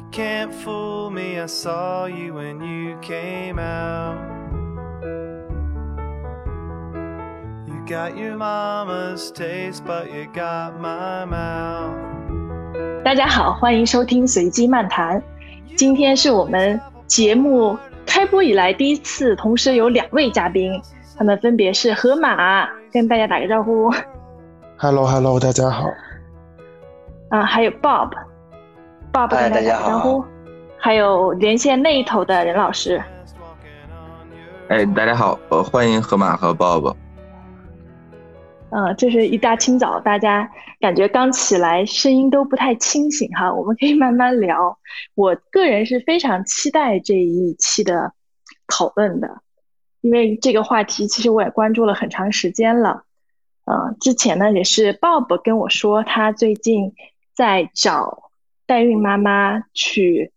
You can't fool me, I saw you when you came out. You got your mama's taste, but you got my mouth. 大家好，欢迎收听随机漫谈。今天是我们节目开播以来第一次，同时有两位嘉宾，他们分别是河马，跟大家打个招呼。Hello Hello，大家好。啊，还有 Bob，Bob 跟大家家打招呼。还有连线那一头的任老师。哎，大家好，呃，欢迎河马和 Bob。嗯，这是一大清早，大家感觉刚起来，声音都不太清醒哈。我们可以慢慢聊。我个人是非常期待这一期的讨论的，因为这个话题其实我也关注了很长时间了。嗯，之前呢也是 Bob 跟我说，他最近在找代孕妈妈去，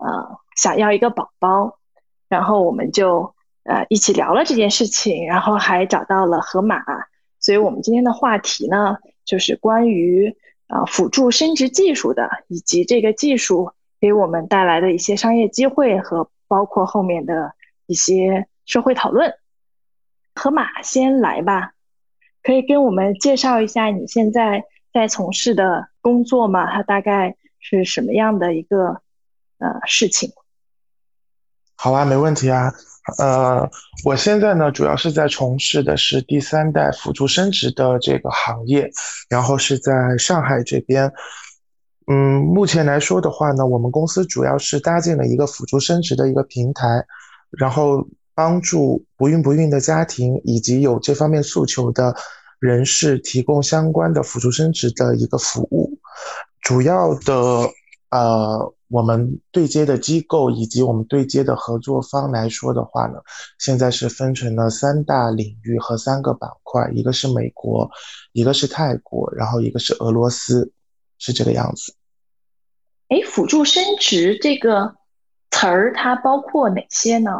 呃，想要一个宝宝，然后我们就呃一起聊了这件事情，然后还找到了河马。所以我们今天的话题呢，就是关于啊、呃辅助生殖技术的，以及这个技术给我们带来的一些商业机会和包括后面的一些社会讨论。河马先来吧，可以跟我们介绍一下你现在在从事的工作吗？它大概是什么样的一个呃事情？好啊，没问题啊。呃，我现在呢，主要是在从事的是第三代辅助生殖的这个行业，然后是在上海这边。嗯，目前来说的话呢，我们公司主要是搭建了一个辅助生殖的一个平台，然后帮助不孕不孕的家庭以及有这方面诉求的人士提供相关的辅助生殖的一个服务。主要的呃，我们对接的机构以及我们对接的合作方来说的话呢，现在是分成了三大领域和三个板块，一个是美国，一个是泰国，然后一个是俄罗斯，是这个样子。哎，辅助生殖这个词儿它包括哪些呢？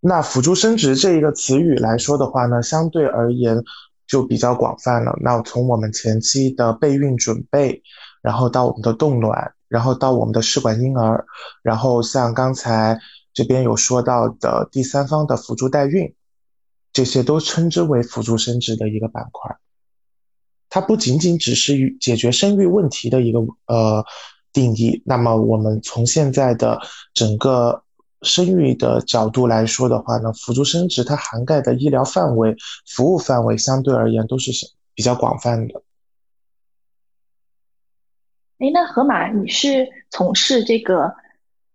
那辅助生殖这一个词语来说的话呢，相对而言就比较广泛了。那从我们前期的备孕准备，然后到我们的冻卵，然后到我们的试管婴儿，然后像刚才这边有说到的第三方的辅助代孕，这些都称之为辅助生殖的一个板块。它不仅仅只是解决生育问题的一个呃定义。那么我们从现在的整个生育的角度来说的话呢，辅助生殖它涵盖的医疗范围、服务范围相对而言都是比较广泛的。哎，那河马，你是从事这个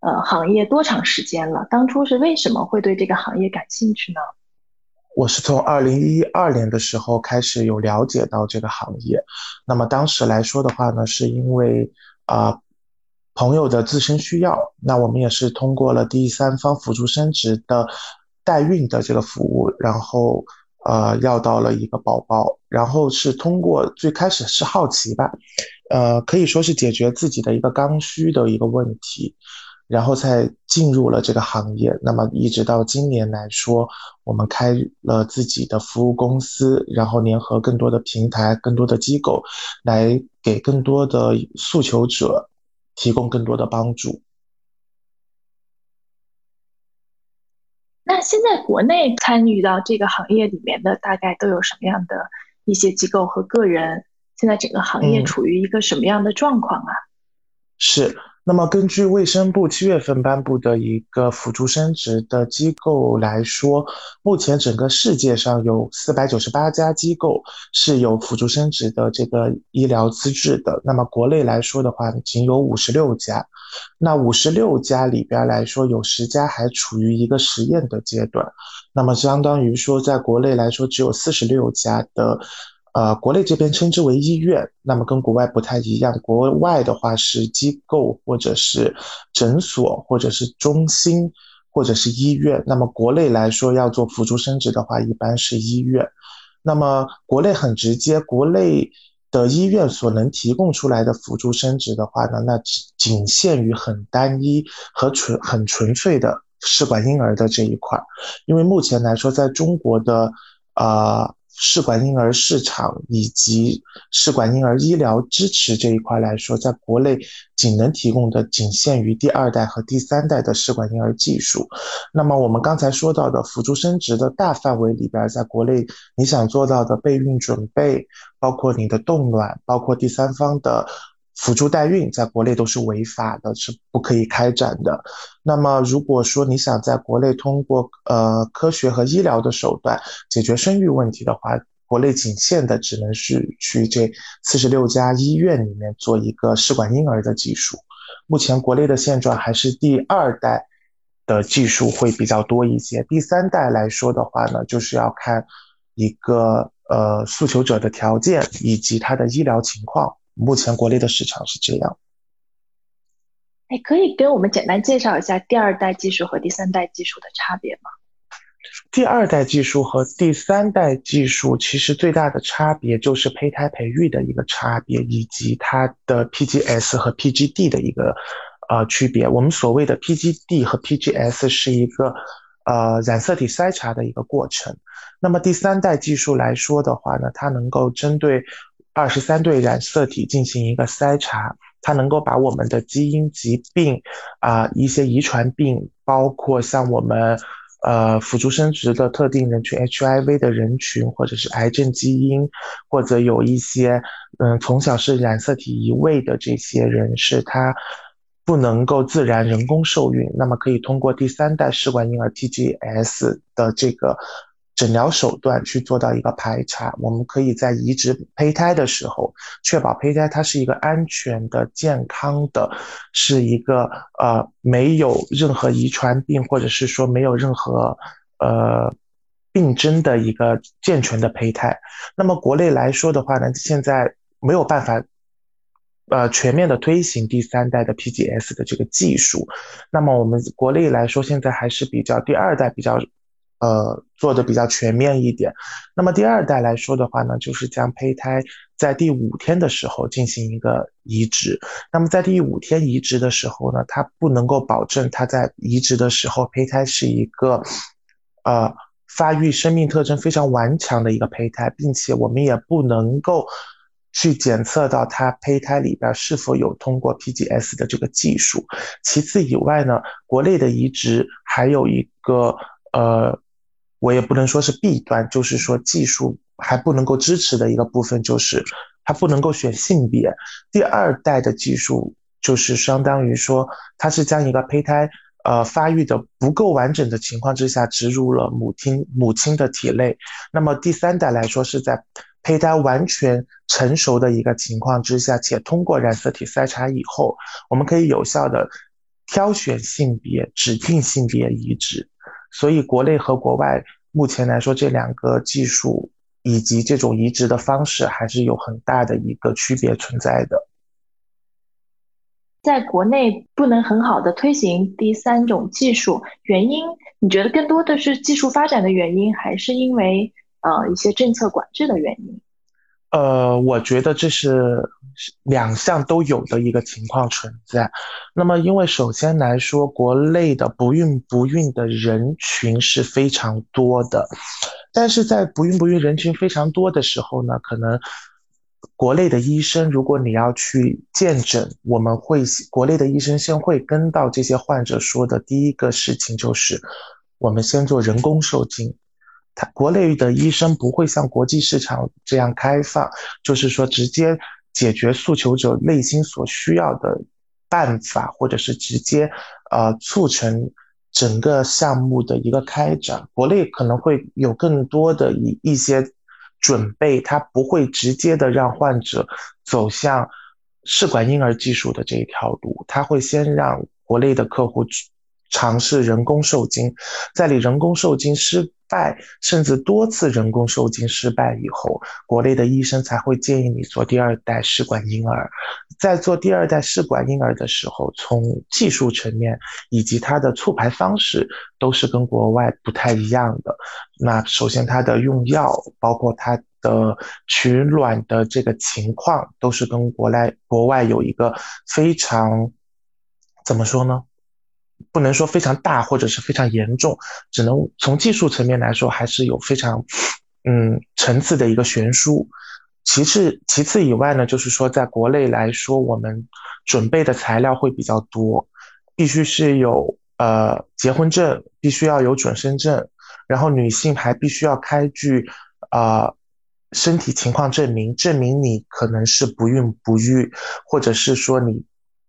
呃行业多长时间了？当初是为什么会对这个行业感兴趣呢？我是从二零一二年的时候开始有了解到这个行业，那么当时来说的话呢，是因为啊、呃朋友的自身需要，那我们也是通过了第三方辅助生殖的代孕的这个服务，然后呃要到了一个宝宝，然后是通过最开始是好奇吧，呃可以说是解决自己的一个刚需的一个问题。然后才进入了这个行业。那么一直到今年来说，我们开了自己的服务公司，然后联合更多的平台、更多的机构，来给更多的诉求者提供更多的帮助。那现在国内参与到这个行业里面的大概都有什么样的一些机构和个人？现在整个行业嗯处于一个什么样的状况啊？是，那么根据卫生部七月份颁布的一个辅助生殖的机构来说，目前整个世界上有四百九十八家机构是有辅助生殖的这个医疗资质的。那么国内来说的话，仅有五十六家。那五十六家里边来说，有十家还处于一个实验的阶段。那么相当于说，在国内来说，只有四十六家的。呃，国内这边称之为医院，那么跟国外不太一样。国外的话是机构或者是诊所或者是中心或者是医院。那么国内来说要做辅助生殖的话，一般是医院。那么国内很直接，国内的医院所能提供出来的辅助生殖的话呢，那只仅限于很单一和纯很纯粹的试管婴儿的这一块。因为目前来说，在中国的呃试管婴儿市场以及试管婴儿医疗支持这一块来说，在国内仅能提供的仅限于第二代和第三代的试管婴儿技术。那么我们刚才说到的辅助生殖的大范围里边，在国内你想做到的备孕准备，包括你的冻卵，包括第三方的。辅助代孕在国内都是违法的，是不可以开展的。那么，如果说你想在国内通过呃科学和医疗的手段解决生育问题的话，国内仅限的只能是去这四十六家医院里面做一个试管婴儿的技术。目前国内的现状还是第二代的技术会比较多一些，第三代来说的话呢，就是要看一个呃诉求者的条件以及他的医疗情况。目前国内的市场是这样。哎，可以给我们简单介绍一下第二代技术和第三代技术的差别吗？第二代技术和第三代技术其实最大的差别就是胚胎培育的一个差别，以及它的 PGS 和 PGD 的一个呃区别。我们所谓的 PGD 和 PGS 是一个呃染色体筛查的一个过程。那么第三代技术来说的话呢，它能够针对二十三对染色体进行一个筛查，它能够把我们的基因疾病啊一些遗传病，包括像我们呃辅助生殖的特定人群 HIV 的人群，或者是癌症基因，或者有一些嗯从小是染色体移位的这些人士，他不能够自然人工受孕，那么可以通过第三代试管婴儿 TGS 的这个。诊疗手段去做到一个排查，我们可以在移植胚胎的时候，确保胚胎它是一个安全的、健康的，是一个呃没有任何遗传病或者是说没有任何呃病征的一个健全的胚胎。那么国内来说的话呢，现在没有办法呃全面的推行第三代的 PGS 的这个技术。那么我们国内来说，现在还是比较第二代比较。呃，做的比较全面一点。那么第二代来说的话呢，就是将胚胎在第五天的时候进行一个移植。那么在第五天移植的时候呢，它不能够保证它在移植的时候胚胎是一个呃发育生命特征非常顽强的一个胚胎，并且我们也不能够去检测到它胚胎里边是否有通过 PGS 的这个技术。其次以外呢，国内的移植还有一个呃。我也不能说是弊端，就是说技术还不能够支持的一个部分，就是它不能够选性别。第二代的技术就是相当于说，它是将一个胚胎呃发育的不够完整的情况之下植入了母亲母亲的体内。那么第三代来说是在胚胎完全成熟的一个情况之下，且通过染色体筛查以后，我们可以有效的挑选性别，指定性别移植。所以，国内和国外目前来说，这两个技术以及这种移植的方式还是有很大的一个区别存在的。在国内不能很好的推行第三种技术，原因你觉得更多的是技术发展的原因，还是因为呃一些政策管制的原因？呃，我觉得这是两项都有的一个情况存在。那么，因为首先来说，国内的不孕不孕的人群是非常多的，但是在不孕不孕人群非常多的时候呢，可能国内的医生，如果你要去见诊，我们会国内的医生先会跟到这些患者说的第一个事情就是，我们先做人工受精。他国内的医生不会像国际市场这样开放，就是说直接解决诉求者内心所需要的办法，或者是直接呃促成整个项目的一个开展。国内可能会有更多的一一些准备，他不会直接的让患者走向试管婴儿技术的这一条路，他会先让国内的客户尝试人工受精，在你人工受精失。败甚至多次人工受精失败以后，国内的医生才会建议你做第二代试管婴儿。在做第二代试管婴儿的时候，从技术层面以及它的促排方式都是跟国外不太一样的。那首先，它的用药，包括它的取卵的这个情况，都是跟国内国外有一个非常怎么说呢？不能说非常大或者是非常严重，只能从技术层面来说，还是有非常嗯层次的一个悬殊。其次，其次以外呢，就是说在国内来说，我们准备的材料会比较多，必须是有呃结婚证，必须要有准生证，然后女性还必须要开具啊身体情况证明，证明你可能是不孕不育，或者是说你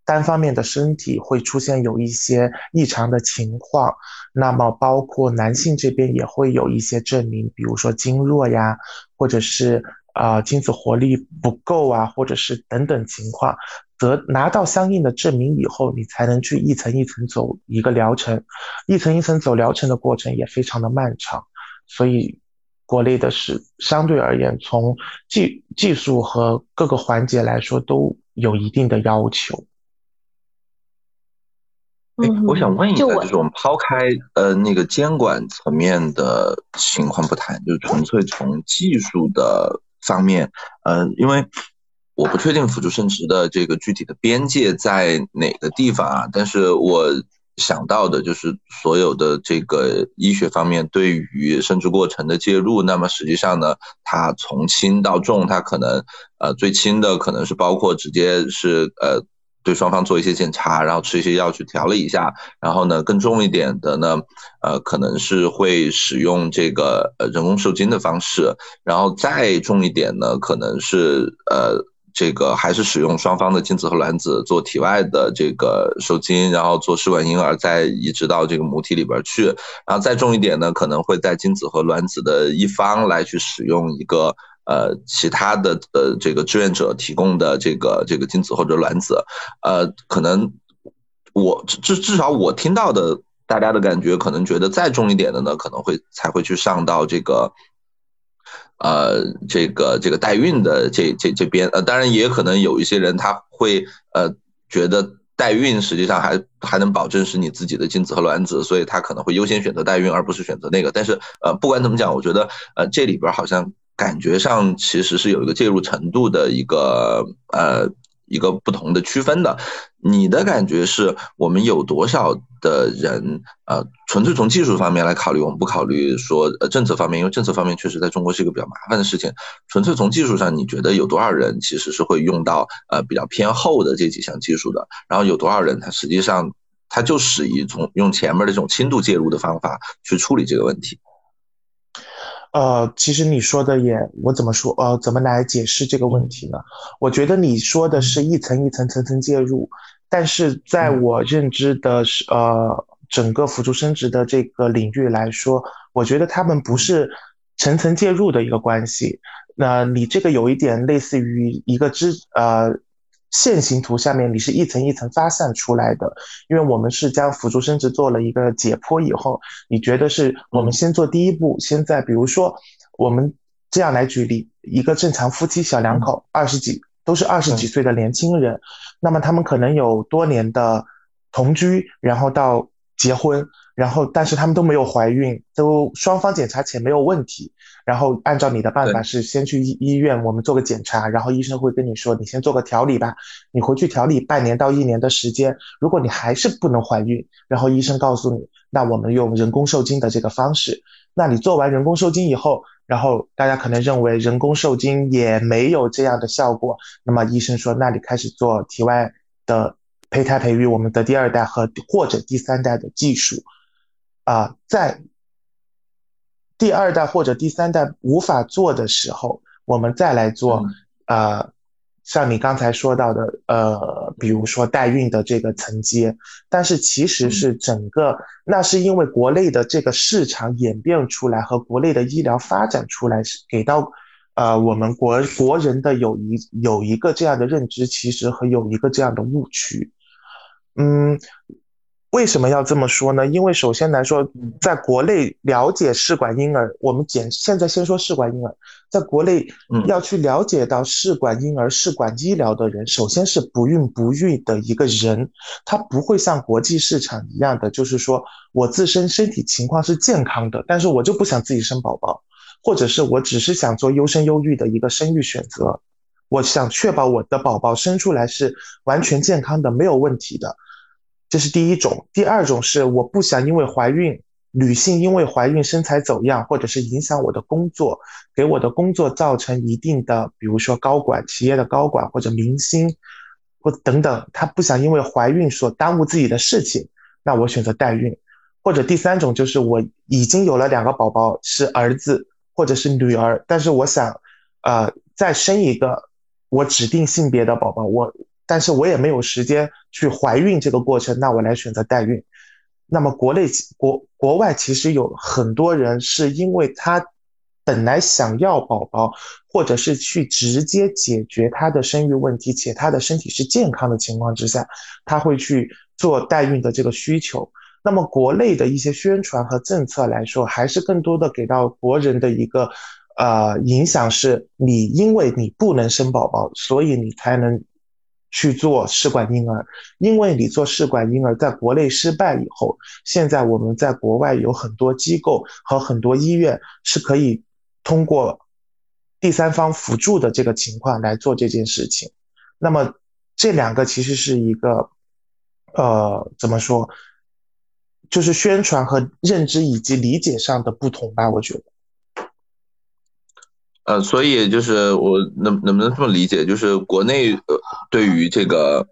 单方面的身体会出现有一些异常的情况。那么包括男性这边也会有一些证明，比如说经弱呀，或者是。啊，精子活力不够啊，或者是等等情况，得拿到相应的证明以后，你才能去一层一层走一个疗程，一层一层走疗程的过程也非常的漫长，所以国内的是相对而言，从技技术和各个环节来说都有一定的要求。哎，我想问一下，就是我们抛开呃那个监管层面的情况不谈，就是纯粹从技术的。方面，呃，因为我不确定辅助生殖的这个具体的边界在哪个地方啊，但是我想到的就是所有的这个医学方面对于生殖过程的介入，那么实际上呢，它从轻到重，它可能呃最轻的可能是包括直接是呃。对双方做一些检查，然后吃一些药去调了一下，然后呢，更重一点的呢，呃，可能是会使用这个呃人工受精的方式，然后再重一点呢，可能是呃这个还是使用双方的精子和卵子做体外的这个受精，然后做试管婴儿再移植到这个母体里边去，然后再重一点呢，可能会在精子和卵子的一方来去使用一个。呃，其他的呃，这个志愿者提供的这个这个精子或者卵子，呃，可能我至至少我听到的大家的感觉，可能觉得再重一点的呢，可能会才会去上到这个，呃，这个这个代孕的这这这边，呃，当然也可能有一些人他会呃觉得代孕实际上还还能保证是你自己的精子和卵子，所以他可能会优先选择代孕而不是选择那个。但是呃，不管怎么讲，我觉得呃这里边好像。感觉上其实是有一个介入程度的一个呃一个不同的区分的。你的感觉是我们有多少的人呃纯粹从技术方面来考虑，我们不考虑说呃政策方面，因为政策方面确实在中国是一个比较麻烦的事情。纯粹从技术上，你觉得有多少人其实是会用到呃比较偏后的这几项技术的？然后有多少人他实际上他就适宜从用前面的这种轻度介入的方法去处理这个问题？呃，其实你说的也，我怎么说？呃，怎么来解释这个问题呢？我觉得你说的是一层一层层层介入，但是在我认知的是，呃，整个辅助生殖的这个领域来说，我觉得他们不是层层介入的一个关系。那你这个有一点类似于一个支，呃。线形图下面你是一层一层发散出来的，因为我们是将辅助生殖做了一个解剖以后，你觉得是我们先做第一步，先在比如说我们这样来举例，一个正常夫妻小两口，二十几都是二十几岁的年轻人，那么他们可能有多年的同居，然后到结婚。然后，但是他们都没有怀孕，都双方检查前没有问题。然后按照你的办法是先去医医院，我们做个检查，然后医生会跟你说，你先做个调理吧，你回去调理半年到一年的时间。如果你还是不能怀孕，然后医生告诉你，那我们用人工受精的这个方式。那你做完人工受精以后，然后大家可能认为人工受精也没有这样的效果，那么医生说，那你开始做体外的胚胎培育，我们的第二代和或者第三代的技术。啊，在第二代或者第三代无法做的时候，我们再来做。呃，像你刚才说到的，呃，比如说代孕的这个承接，但是其实是整个，那是因为国内的这个市场演变出来和国内的医疗发展出来，是给到呃我们国国人的有一有一个这样的认知，其实和有一个这样的误区，嗯。为什么要这么说呢？因为首先来说，在国内了解试管婴儿，我们简现在先说试管婴儿，在国内要去了解到试管婴儿、试管医疗的人，首先是不孕不育的一个人，他不会像国际市场一样的，就是说我自身身体情况是健康的，但是我就不想自己生宝宝，或者是我只是想做优生优育的一个生育选择，我想确保我的宝宝生出来是完全健康的，没有问题的。这是第一种，第二种是我不想因为怀孕女性因为怀孕身材走样，或者是影响我的工作，给我的工作造成一定的，比如说高管、企业的高管或者明星，或等等，她不想因为怀孕所耽误自己的事情，那我选择代孕。或者第三种就是我已经有了两个宝宝，是儿子或者是女儿，但是我想，呃，再生一个我指定性别的宝宝，我，但是我也没有时间去怀孕这个过程，那我来选择代孕。那么国内国国外其实有很多人是因为他本来想要宝宝，或者是去直接解决他的生育问题，且他的身体是健康的情况之下，他会去做代孕的这个需求。那么国内的一些宣传和政策来说，还是更多的给到国人的一个，呃，影响是，你因为你不能生宝宝，所以你才能去做试管婴儿。因为你做试管婴儿在国内失败以后，现在我们在国外有很多机构和很多医院是可以通过第三方辅助的这个情况来做这件事情。那么这两个其实是一个，呃，怎么说？就是宣传和认知以及理解上的不同吧，我觉得。呃，所以就是我能能不能这么理解，就是国内呃对于这个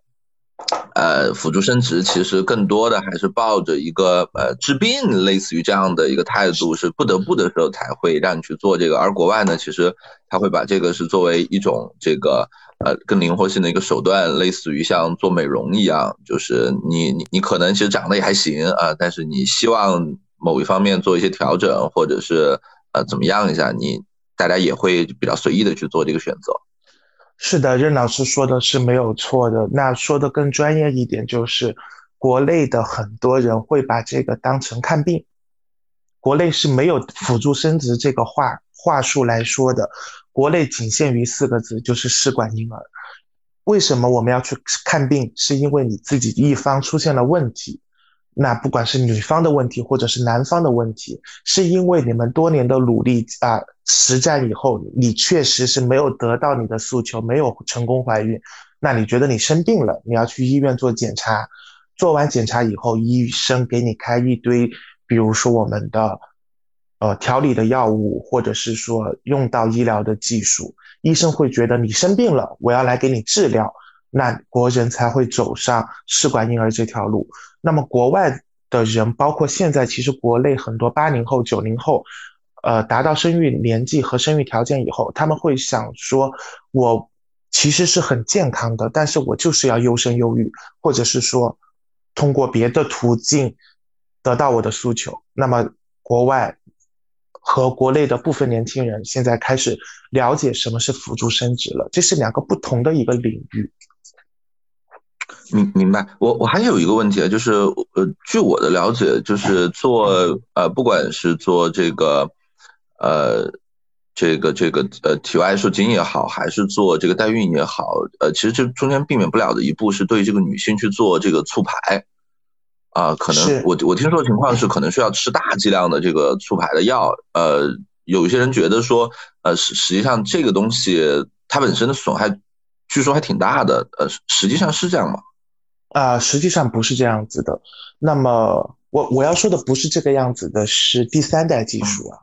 呃辅助生殖，其实更多的还是抱着一个呃治病类似于这样的一个态度，是不得不的时候才会让你去做这个，而国外呢，其实他会把这个是作为一种这个。呃，更灵活性的一个手段，类似于像做美容一样，就是你你你可能其实长得也还行啊，但是你希望某一方面做一些调整，或者是呃怎么样一下，你大家也会比较随意的去做这个选择。是的，任老师说的是没有错的。那说的更专业一点，就是国内的很多人会把这个当成看病，国内是没有辅助生殖这个话话术来说的。国内仅限于四个字，就是试管婴儿。为什么我们要去看病？是因为你自己一方出现了问题，那不管是女方的问题，或者是男方的问题，是因为你们多年的努力啊实战以后，你确实是没有得到你的诉求，没有成功怀孕。那你觉得你生病了，你要去医院做检查，做完检查以后，医生给你开一堆，比如说我们的。呃，调理的药物，或者是说用到医疗的技术，医生会觉得你生病了，我要来给你治疗，那国人才会走上试管婴儿这条路。那么国外的人，包括现在，其实国内很多八零后、九零后，呃，达到生育年纪和生育条件以后，他们会想说，我其实是很健康的，但是我就是要优生优育，或者是说通过别的途径得到我的诉求。那么国外。和国内的部分年轻人现在开始了解什么是辅助生殖了，这是两个不同的一个领域。明明白，我我还有一个问题啊，就是呃，据我的了解，就是做呃，不管是做这个呃，这个这个呃体外受精也好，还是做这个代孕也好，呃，其实这中间避免不了的一步是对这个女性去做这个促排。啊，可能我我听说的情况是，可能需要吃大剂量的这个促排的药。呃，有一些人觉得说，呃，实实际上这个东西它本身的损害，据说还挺大的。呃，实际上是这样吗？啊，实际上不是这样子的。那么我我要说的不是这个样子的，是第三代技术啊。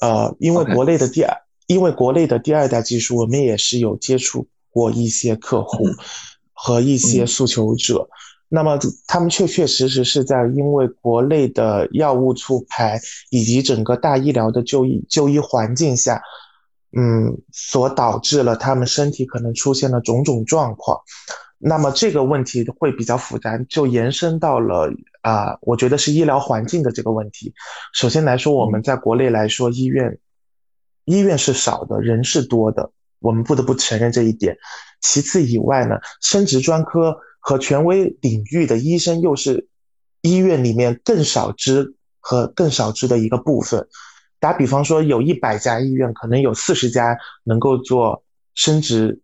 呃，因为国内的第二，因为国内的第二代技术，我们也是有接触过一些客户和一些诉求者。那么他们确确实实是在因为国内的药物促排以及整个大医疗的就医就医环境下，嗯，所导致了他们身体可能出现了种种状况。那么这个问题会比较复杂，就延伸到了啊，我觉得是医疗环境的这个问题。首先来说，我们在国内来说，医院医院是少的，人是多的，我们不得不承认这一点。其次以外呢，生殖专科。和权威领域的医生又是医院里面更少之和更少之的一个部分。打比方说，有一百家医院，可能有四十家能够做生殖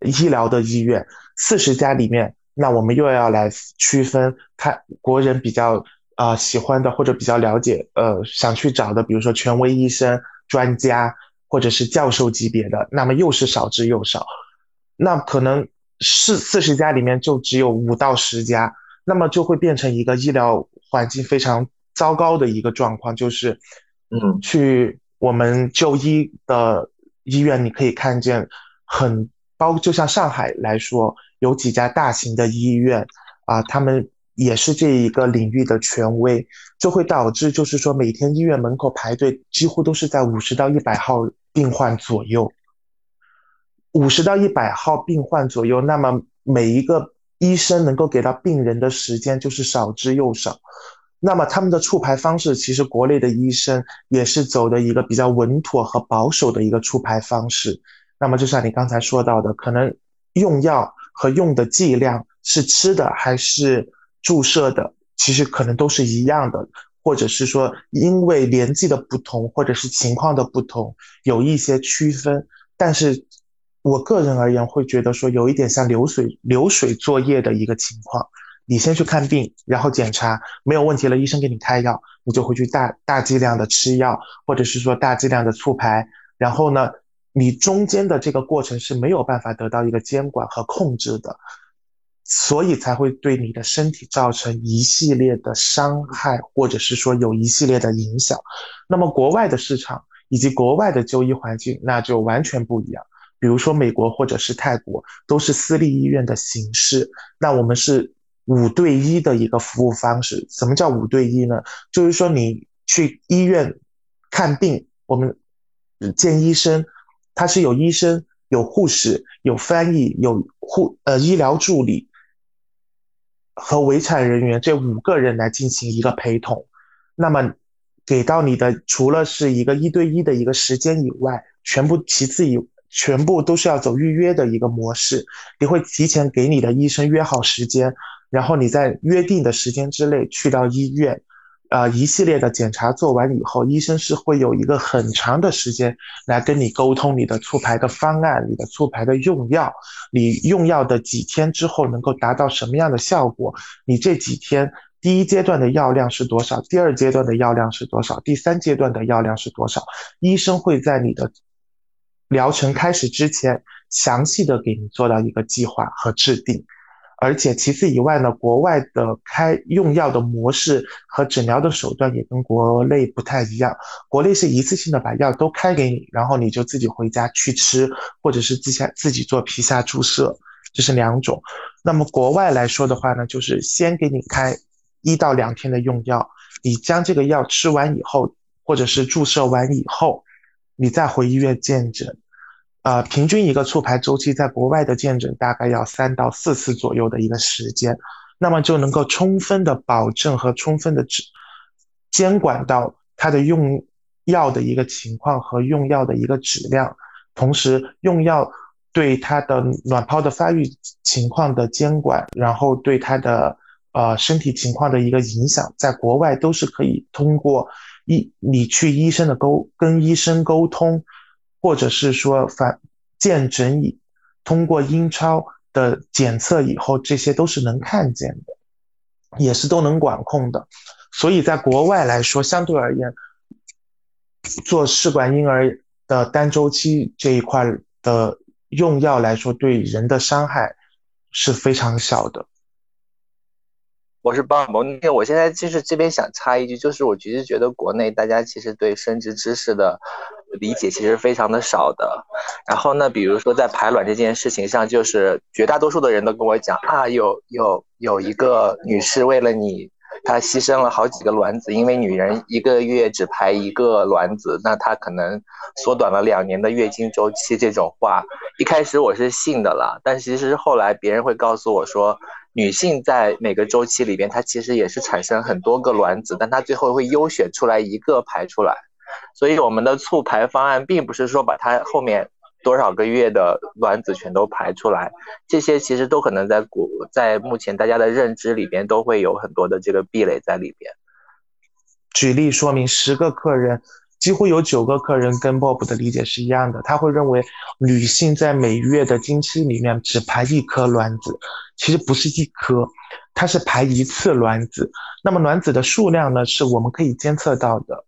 医疗的医院，四十家里面，那我们又要来区分，看国人比较啊喜欢的或者比较了解，呃，想去找的，比如说权威医生、专家或者是教授级别的，那么又是少之又少，那可能。是四十家里面就只有五到十家，那么就会变成一个医疗环境非常糟糕的一个状况，就是，嗯，去我们就医的医院，你可以看见很包括，就像上海来说，有几家大型的医院啊，他们也是这一个领域的权威，就会导致就是说每天医院门口排队几乎都是在五十到一百号病患左右，五十到一百号病患左右，那么每一个。医生能够给到病人的时间就是少之又少，那么他们的出牌方式，其实国内的医生也是走的一个比较稳妥和保守的一个出牌方式。那么就像你刚才说到的，可能用药和用的剂量是吃的还是注射的，其实可能都是一样的，或者是说因为年纪的不同或者是情况的不同有一些区分，但是。我个人而言，会觉得说有一点像流水流水作业的一个情况。你先去看病，然后检查没有问题了，医生给你开药，你就会去大大剂量的吃药，或者是说大剂量的促排。然后呢，你中间的这个过程是没有办法得到一个监管和控制的，所以才会对你的身体造成一系列的伤害，或者是说有一系列的影响。那么国外的市场以及国外的就医环境，那就完全不一样。比如说美国或者是泰国都是私立医院的形式，那我们是五对一的一个服务方式。什么叫五对一呢？就是说你去医院看病，我们见医生，他是有医生、有护士、有翻译、有护呃医疗助理和围产人员这五个人来进行一个陪同。那么给到你的除了是一个一对一的一个时间以外，全部其次以。全部都是要走预约的一个模式，你会提前给你的医生约好时间，然后你在约定的时间之内去到医院，呃，一系列的检查做完以后，医生是会有一个很长的时间来跟你沟通你的促排的方案，你的促排的用药，你用药的几天之后能够达到什么样的效果，你这几天第一阶段的药量是多少，第二阶段的药量是多少，第三阶段的药量是多少，医生会在你的。疗程开始之前，详细的给你做到一个计划和制定，而且其次以外呢，国外的开用药的模式和诊疗的手段也跟国内不太一样。国内是一次性的把药都开给你，然后你就自己回家去吃，或者是自下自己做皮下注射，这是两种。那么国外来说的话呢，就是先给你开一到两天的用药，你将这个药吃完以后，或者是注射完以后。你再回医院见诊，呃，平均一个促排周期，在国外的见诊大概要三到四次左右的一个时间，那么就能够充分的保证和充分的指监管到它的用药的一个情况和用药的一个质量，同时用药对它的卵泡的发育情况的监管，然后对它的呃身体情况的一个影响，在国外都是可以通过。医，你去医生的沟跟医生沟通，或者是说反见诊以通过英超的检测以后，这些都是能看见的，也是都能管控的。所以在国外来说，相对而言，做试管婴儿的单周期这一块的用药来说，对人的伤害是非常小的。我是鲍尔蒙，我现在就是这边想插一句，就是我其实觉得国内大家其实对生殖知识的理解其实非常的少的。然后呢，比如说在排卵这件事情上，就是绝大多数的人都跟我讲啊，有有有一个女士为了你，她牺牲了好几个卵子，因为女人一个月只排一个卵子，那她可能缩短了两年的月经周期。这种话一开始我是信的了，但其实后来别人会告诉我说。女性在每个周期里边，她其实也是产生很多个卵子，但她最后会优选出来一个排出来。所以我们的促排方案并不是说把它后面多少个月的卵子全都排出来，这些其实都可能在古在目前大家的认知里边都会有很多的这个壁垒在里边。举例说明，十个客人几乎有九个客人跟 Bob 的理解是一样的，他会认为女性在每月的经期里面只排一颗卵子。其实不是一颗，它是排一次卵子。那么卵子的数量呢，是我们可以监测到的。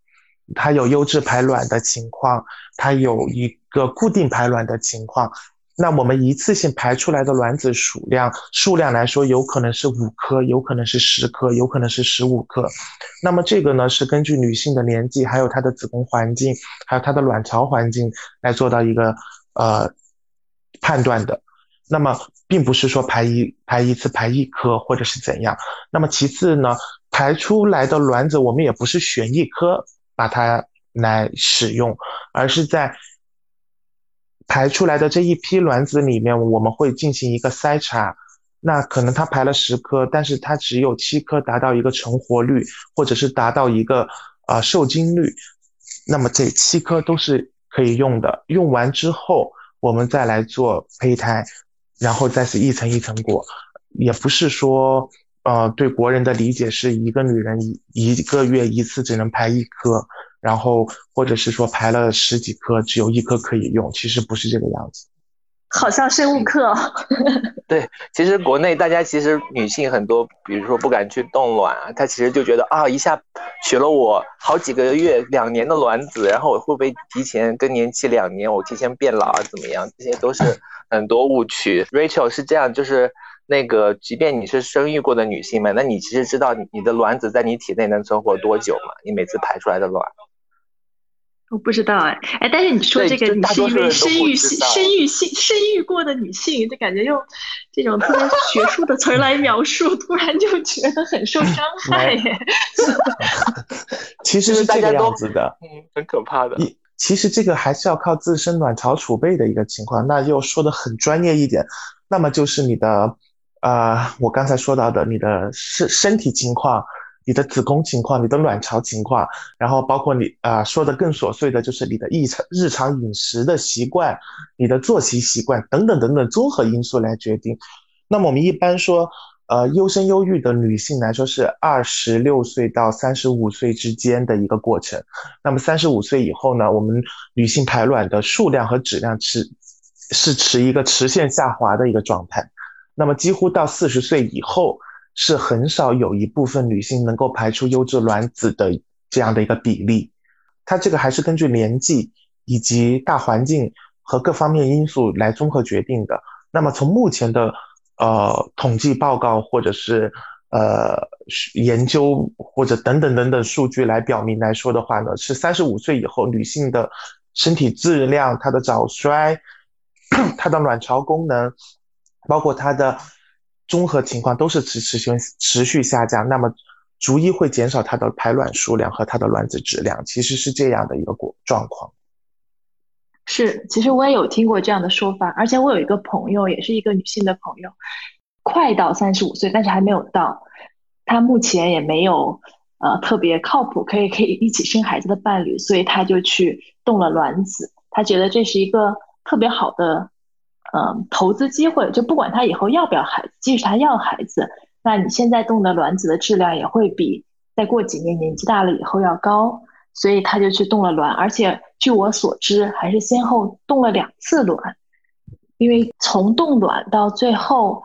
它有优质排卵的情况，它有一个固定排卵的情况。那我们一次性排出来的卵子数量数量来说，有可能是五颗，有可能是十颗，有可能是十五颗。那么这个呢，是根据女性的年纪，还有她的子宫环境，还有她的卵巢环境来做到一个呃判断的。那么并不是说排一排一次排一颗或者是怎样。那么其次呢，排出来的卵子我们也不是选一颗把它来使用，而是在。排出来的这一批卵子里面，我们会进行一个筛查。那可能它排了十颗，但是它只有七颗达到一个成活率，或者是达到一个啊受精率。那么这七颗都是可以用的。用完之后，我们再来做胚胎，然后再是一层一层过。也不是说，呃，对国人的理解是一个女人一一个月一次只能排一颗。然后，或者是说排了十几颗，只有一颗可以用，其实不是这个样子。好像生物课。对，其实国内大家其实女性很多，比如说不敢去冻卵啊，她其实就觉得啊，一下取了我好几个月、两年的卵子，然后我会不会提前更年期两年，我提前变老啊？怎么样？这些都是很多误区。Rachel 是这样，就是那个，即便你是生育过的女性们，那你其实知道你的卵子在你体内能存活多久吗？你每次排出来的卵。我不知道哎哎，但是你说这个，你是因为生育生育性生育过的女性，就感觉用这种特别学术的词来描述，突然就觉得很受伤害耶。其实是这个样子的，嗯，很可怕的。一其实这个还是要靠自身卵巢储备的一个情况。那又说的很专业一点，那么就是你的呃，我刚才说到的你的身身体情况。你的子宫情况，你的卵巢情况，然后包括你啊说的更琐碎的，就是你的日常日常饮食的习惯，你的作息习惯等等等等综合因素来决定。那么我们一般说，呃，优生优育的女性来说是二十六岁到三十五岁之间的一个过程。那么三十五岁以后呢，我们女性排卵的数量和质量持是持一个直线下滑的一个状态。那么几乎到四十岁以后。是很少有一部分女性能够排出优质卵子的这样的一个比例，它这个还是根据年纪以及大环境和各方面因素来综合决定的。那么从目前的呃统计报告或者是呃研究或者等等等等数据来表明来说的话呢，是三十五岁以后女性的身体质量、她的早衰、她的卵巢功能，包括它的。综合情况都是持持续持续下降，那么逐一会减少它的排卵数量和它的卵子质量，其实是这样的一个过状况。是，其实我也有听过这样的说法，而且我有一个朋友，也是一个女性的朋友，快到三十五岁，但是还没有到，她目前也没有呃特别靠谱可以可以一起生孩子的伴侣，所以她就去动了卵子，她觉得这是一个特别好的。嗯，投资机会就不管他以后要不要孩子，即使他要孩子，那你现在冻的卵子的质量也会比再过几年年纪大了以后要高，所以他就去冻了卵，而且据我所知，还是先后冻了两次卵，因为从冻卵到最后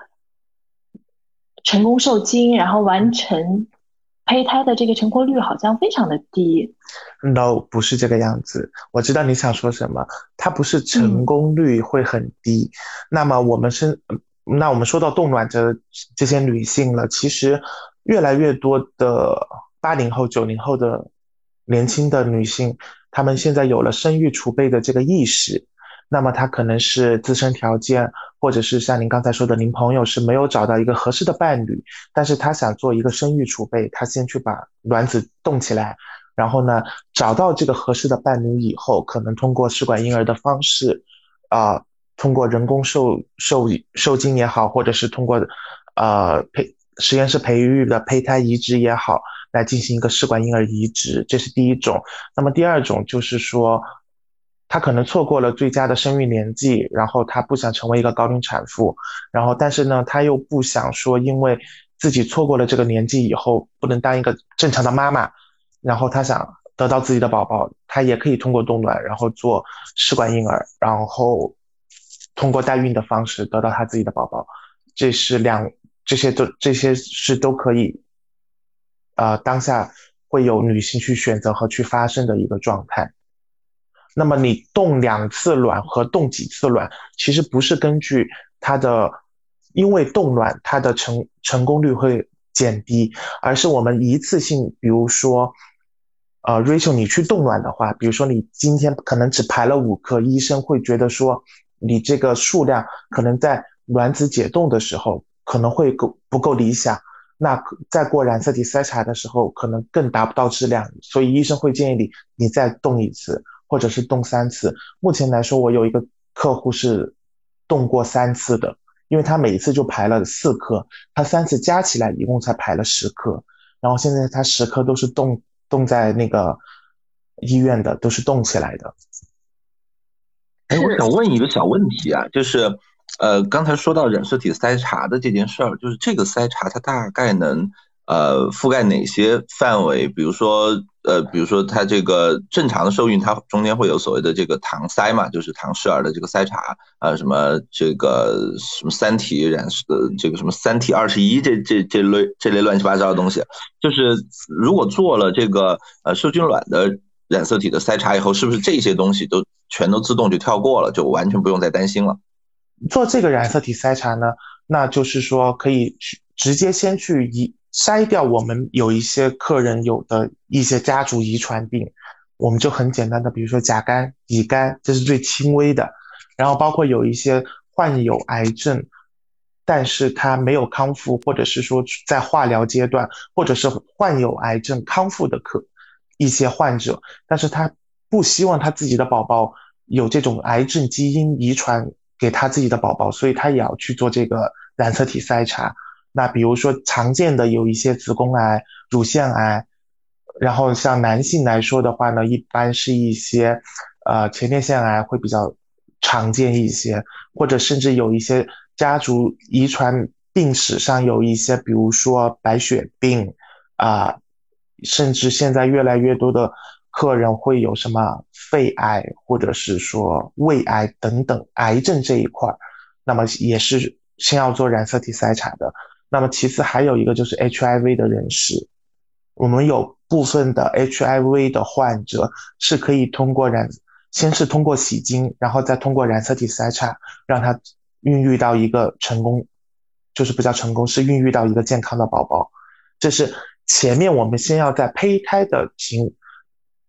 成功受精，然后完成。胚胎的这个成活率好像非常的低，no 不是这个样子。我知道你想说什么，它不是成功率会很低。那么我们是，那我们说到冻卵的这些女性了，其实越来越多的八零后、九零后的年轻的女性，她们现在有了生育储备的这个意识。那么他可能是自身条件，或者是像您刚才说的，您朋友是没有找到一个合适的伴侣，但是他想做一个生育储备，他先去把卵子冻起来，然后呢，找到这个合适的伴侣以后，可能通过试管婴儿的方式，啊，通过人工受受受精也好，或者是通过，呃，培实验室培育的胚胎移植也好，来进行一个试管婴儿移植，这是第一种。那么第二种就是说。她可能错过了最佳的生育年纪，然后她不想成为一个高龄产妇，然后但是呢，她又不想说因为自己错过了这个年纪以后不能当一个正常的妈妈，然后她想得到自己的宝宝，她也可以通过冻卵，然后做试管婴儿，然后通过代孕的方式得到她自己的宝宝，这是两这些都这些是都可以，呃，当下会有女性去选择和去发生的一个状态。那么你冻两次卵和冻几次卵，其实不是根据它的，因为冻卵它的成成功率会减低，而是我们一次性，比如说，呃，Rachel，你去冻卵的话，比如说你今天可能只排了五颗，医生会觉得说你这个数量可能在卵子解冻的时候可能会够不够理想，那在过染色体筛查的时候可能更达不到质量，所以医生会建议你你再冻一次。或者是冻三次。目前来说，我有一个客户是冻过三次的，因为他每一次就排了四颗，他三次加起来一共才排了十颗。然后现在他十颗都是冻冻在那个医院的，都是冻起来的。哎，我想问一个小问题啊，就是呃，刚才说到染色体筛查的这件事儿，就是这个筛查它大概能呃覆盖哪些范围？比如说。呃，比如说它这个正常的受孕，它中间会有所谓的这个唐筛嘛，就是唐氏儿的这个筛查啊，什么这个什么三体染色，这个什么三体二十一这这这类这类乱七八糟的东西，就是如果做了这个呃受精卵的染色体的筛查以后，是不是这些东西都全都自动就跳过了，就完全不用再担心了？做这个染色体筛查呢，那就是说可以去直接先去一。筛掉我们有一些客人有的一些家族遗传病，我们就很简单的，比如说甲肝、乙肝，这是最轻微的。然后包括有一些患有癌症，但是他没有康复，或者是说在化疗阶段，或者是患有癌症康复的客一些患者，但是他不希望他自己的宝宝有这种癌症基因遗传给他自己的宝宝，所以他也要去做这个染色体筛查。那比如说常见的有一些子宫癌、乳腺癌，然后像男性来说的话呢，一般是一些，呃前列腺癌会比较常见一些，或者甚至有一些家族遗传病史上有一些，比如说白血病啊，甚至现在越来越多的客人会有什么肺癌或者是说胃癌等等癌症这一块儿，那么也是先要做染色体筛查的。那么其次还有一个就是 HIV 的人士，我们有部分的 HIV 的患者是可以通过染，先是通过洗精，然后再通过染色体筛查，让他孕育到一个成功，就是不叫成功，是孕育到一个健康的宝宝。这是前面我们先要在胚胎的情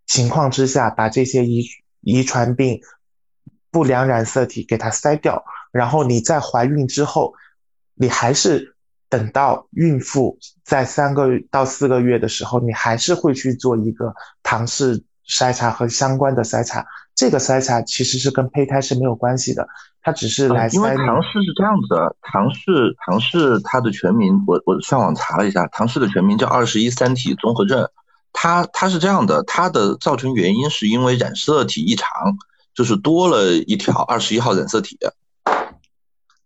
情况之下，把这些遗遗传病、不良染色体给它筛掉，然后你在怀孕之后，你还是。等到孕妇在三个到四个月的时候，你还是会去做一个唐氏筛查和相关的筛查。这个筛查其实是跟胚胎是没有关系的，它只是来。因为唐氏是这样子的，唐氏唐氏它的全名，我我上网查了一下，唐氏的全名叫二十一三体综合症。它它是这样的，它的造成原因是因为染色体异常，就是多了一条二十一号染色体。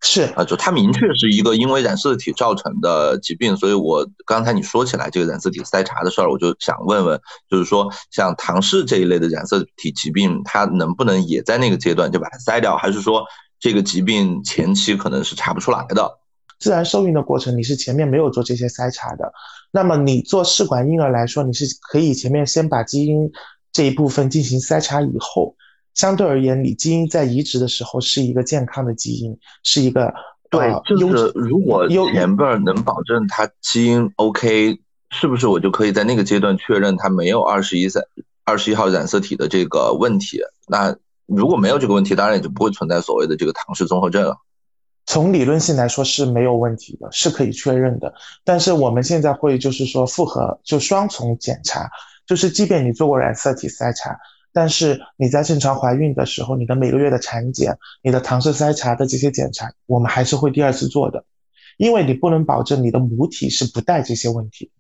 是啊，就它明确是一个因为染色体造成的疾病，所以我刚才你说起来这个染色体筛查的事儿，我就想问问，就是说像唐氏这一类的染色体疾病，它能不能也在那个阶段就把它筛掉，还是说这个疾病前期可能是查不出来的？自然受孕的过程你是前面没有做这些筛查的，那么你做试管婴儿来说，你是可以前面先把基因这一部分进行筛查以后。相对而言，你基因在移植的时候是一个健康的基因，是一个对，就是如果前辈能保证他基因 OK，是不是我就可以在那个阶段确认他没有二十一三二十一号染色体的这个问题？那如果没有这个问题，当然也就不会存在所谓的这个唐氏综合症了。从理论性来说是没有问题的，是可以确认的。但是我们现在会就是说复合就双重检查，就是即便你做过染色体筛查。但是你在正常怀孕的时候，你的每个月的产检、你的唐氏筛查的这些检查，我们还是会第二次做的，因为你不能保证你的母体是不带这些问题。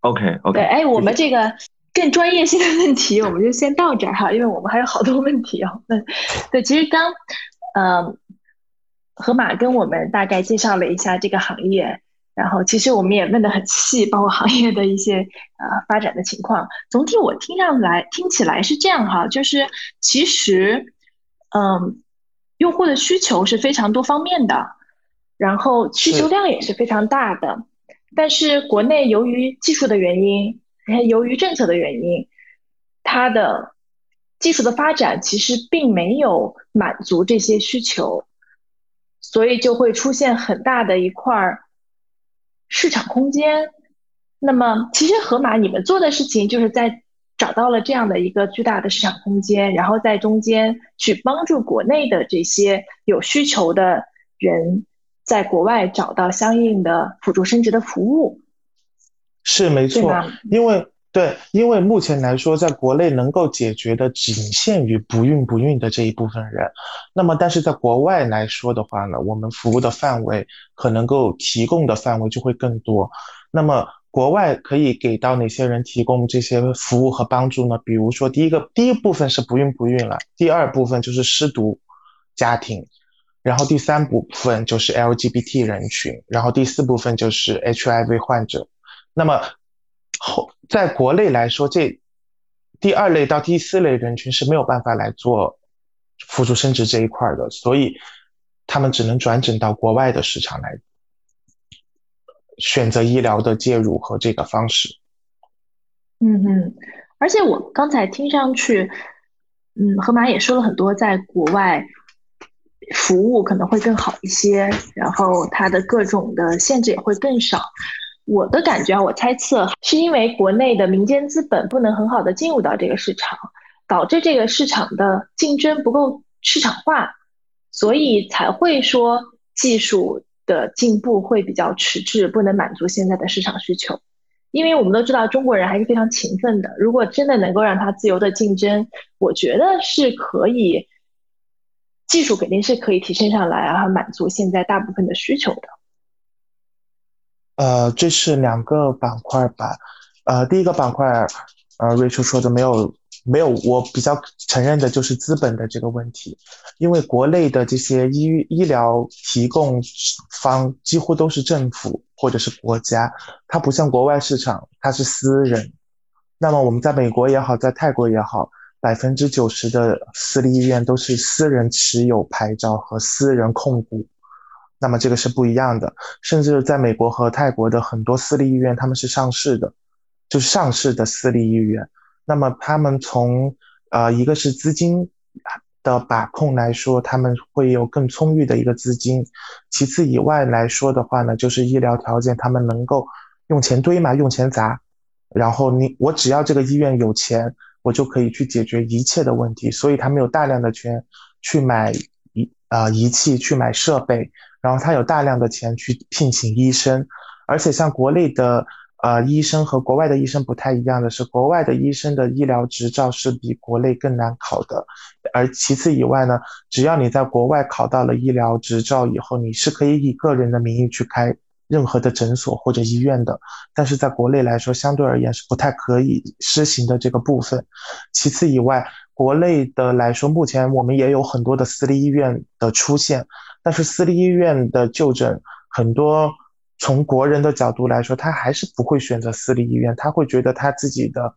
OK OK。对，哎，我们这个更专业性的问题，我们就先到这儿哈，因为我们还有好多问题要问。对，其实刚，嗯，河马跟我们大概介绍了一下这个行业。然后其实我们也问的很细，包括行业的一些呃发展的情况。总体我听上来听起来是这样哈，就是其实嗯，用户的需求是非常多方面的，然后需求量也是非常大的。但是国内由于技术的原因，由于政策的原因，它的技术的发展其实并没有满足这些需求，所以就会出现很大的一块市场空间。那么，其实盒马你们做的事情就是在找到了这样的一个巨大的市场空间，然后在中间去帮助国内的这些有需求的人，在国外找到相应的辅助生殖的服务。是没错，因为对，因为目前来说，在国内能够解决的仅限于不孕不孕的这一部分人。那么，但是在国外来说的话呢，我们服务的范围可能够提供的范围就会更多。那么。国外可以给到哪些人提供这些服务和帮助呢？比如说，第一个第一部分是不孕不孕了，第二部分就是失独家庭，然后第三部分就是 LGBT 人群，然后第四部分就是 HIV 患者。那么后在国内来说，这第二类到第四类人群是没有办法来做辅助生殖这一块的，所以他们只能转诊到国外的市场来。选择医疗的介入和这个方式，嗯哼，而且我刚才听上去，嗯，河马也说了很多，在国外服务可能会更好一些，然后它的各种的限制也会更少。我的感觉啊，我猜测是因为国内的民间资本不能很好的进入到这个市场，导致这个市场的竞争不够市场化，所以才会说技术。的进步会比较迟滞，不能满足现在的市场需求。因为我们都知道中国人还是非常勤奋的，如果真的能够让他自由的竞争，我觉得是可以，技术肯定是可以提升上来，然后满足现在大部分的需求的。呃，这是两个板块吧？呃，第一个板块，呃，Rachel 说的没有。没有，我比较承认的就是资本的这个问题，因为国内的这些医医疗提供方几乎都是政府或者是国家，它不像国外市场，它是私人。那么我们在美国也好，在泰国也好，百分之九十的私立医院都是私人持有牌照和私人控股，那么这个是不一样的。甚至在美国和泰国的很多私立医院，他们是上市的，就是上市的私立医院。那么他们从呃一个是资金的把控来说，他们会有更充裕的一个资金。其次以外来说的话呢，就是医疗条件，他们能够用钱堆嘛，用钱砸。然后你我只要这个医院有钱，我就可以去解决一切的问题。所以他们有大量的钱去买仪啊仪器，去买设备，然后他有大量的钱去聘请医生，而且像国内的。呃，医生和国外的医生不太一样的是，国外的医生的医疗执照是比国内更难考的。而其次以外呢，只要你在国外考到了医疗执照以后，你是可以以个人的名义去开任何的诊所或者医院的。但是在国内来说，相对而言是不太可以施行的这个部分。其次以外，国内的来说，目前我们也有很多的私立医院的出现，但是私立医院的就诊很多。从国人的角度来说，他还是不会选择私立医院，他会觉得他自己的，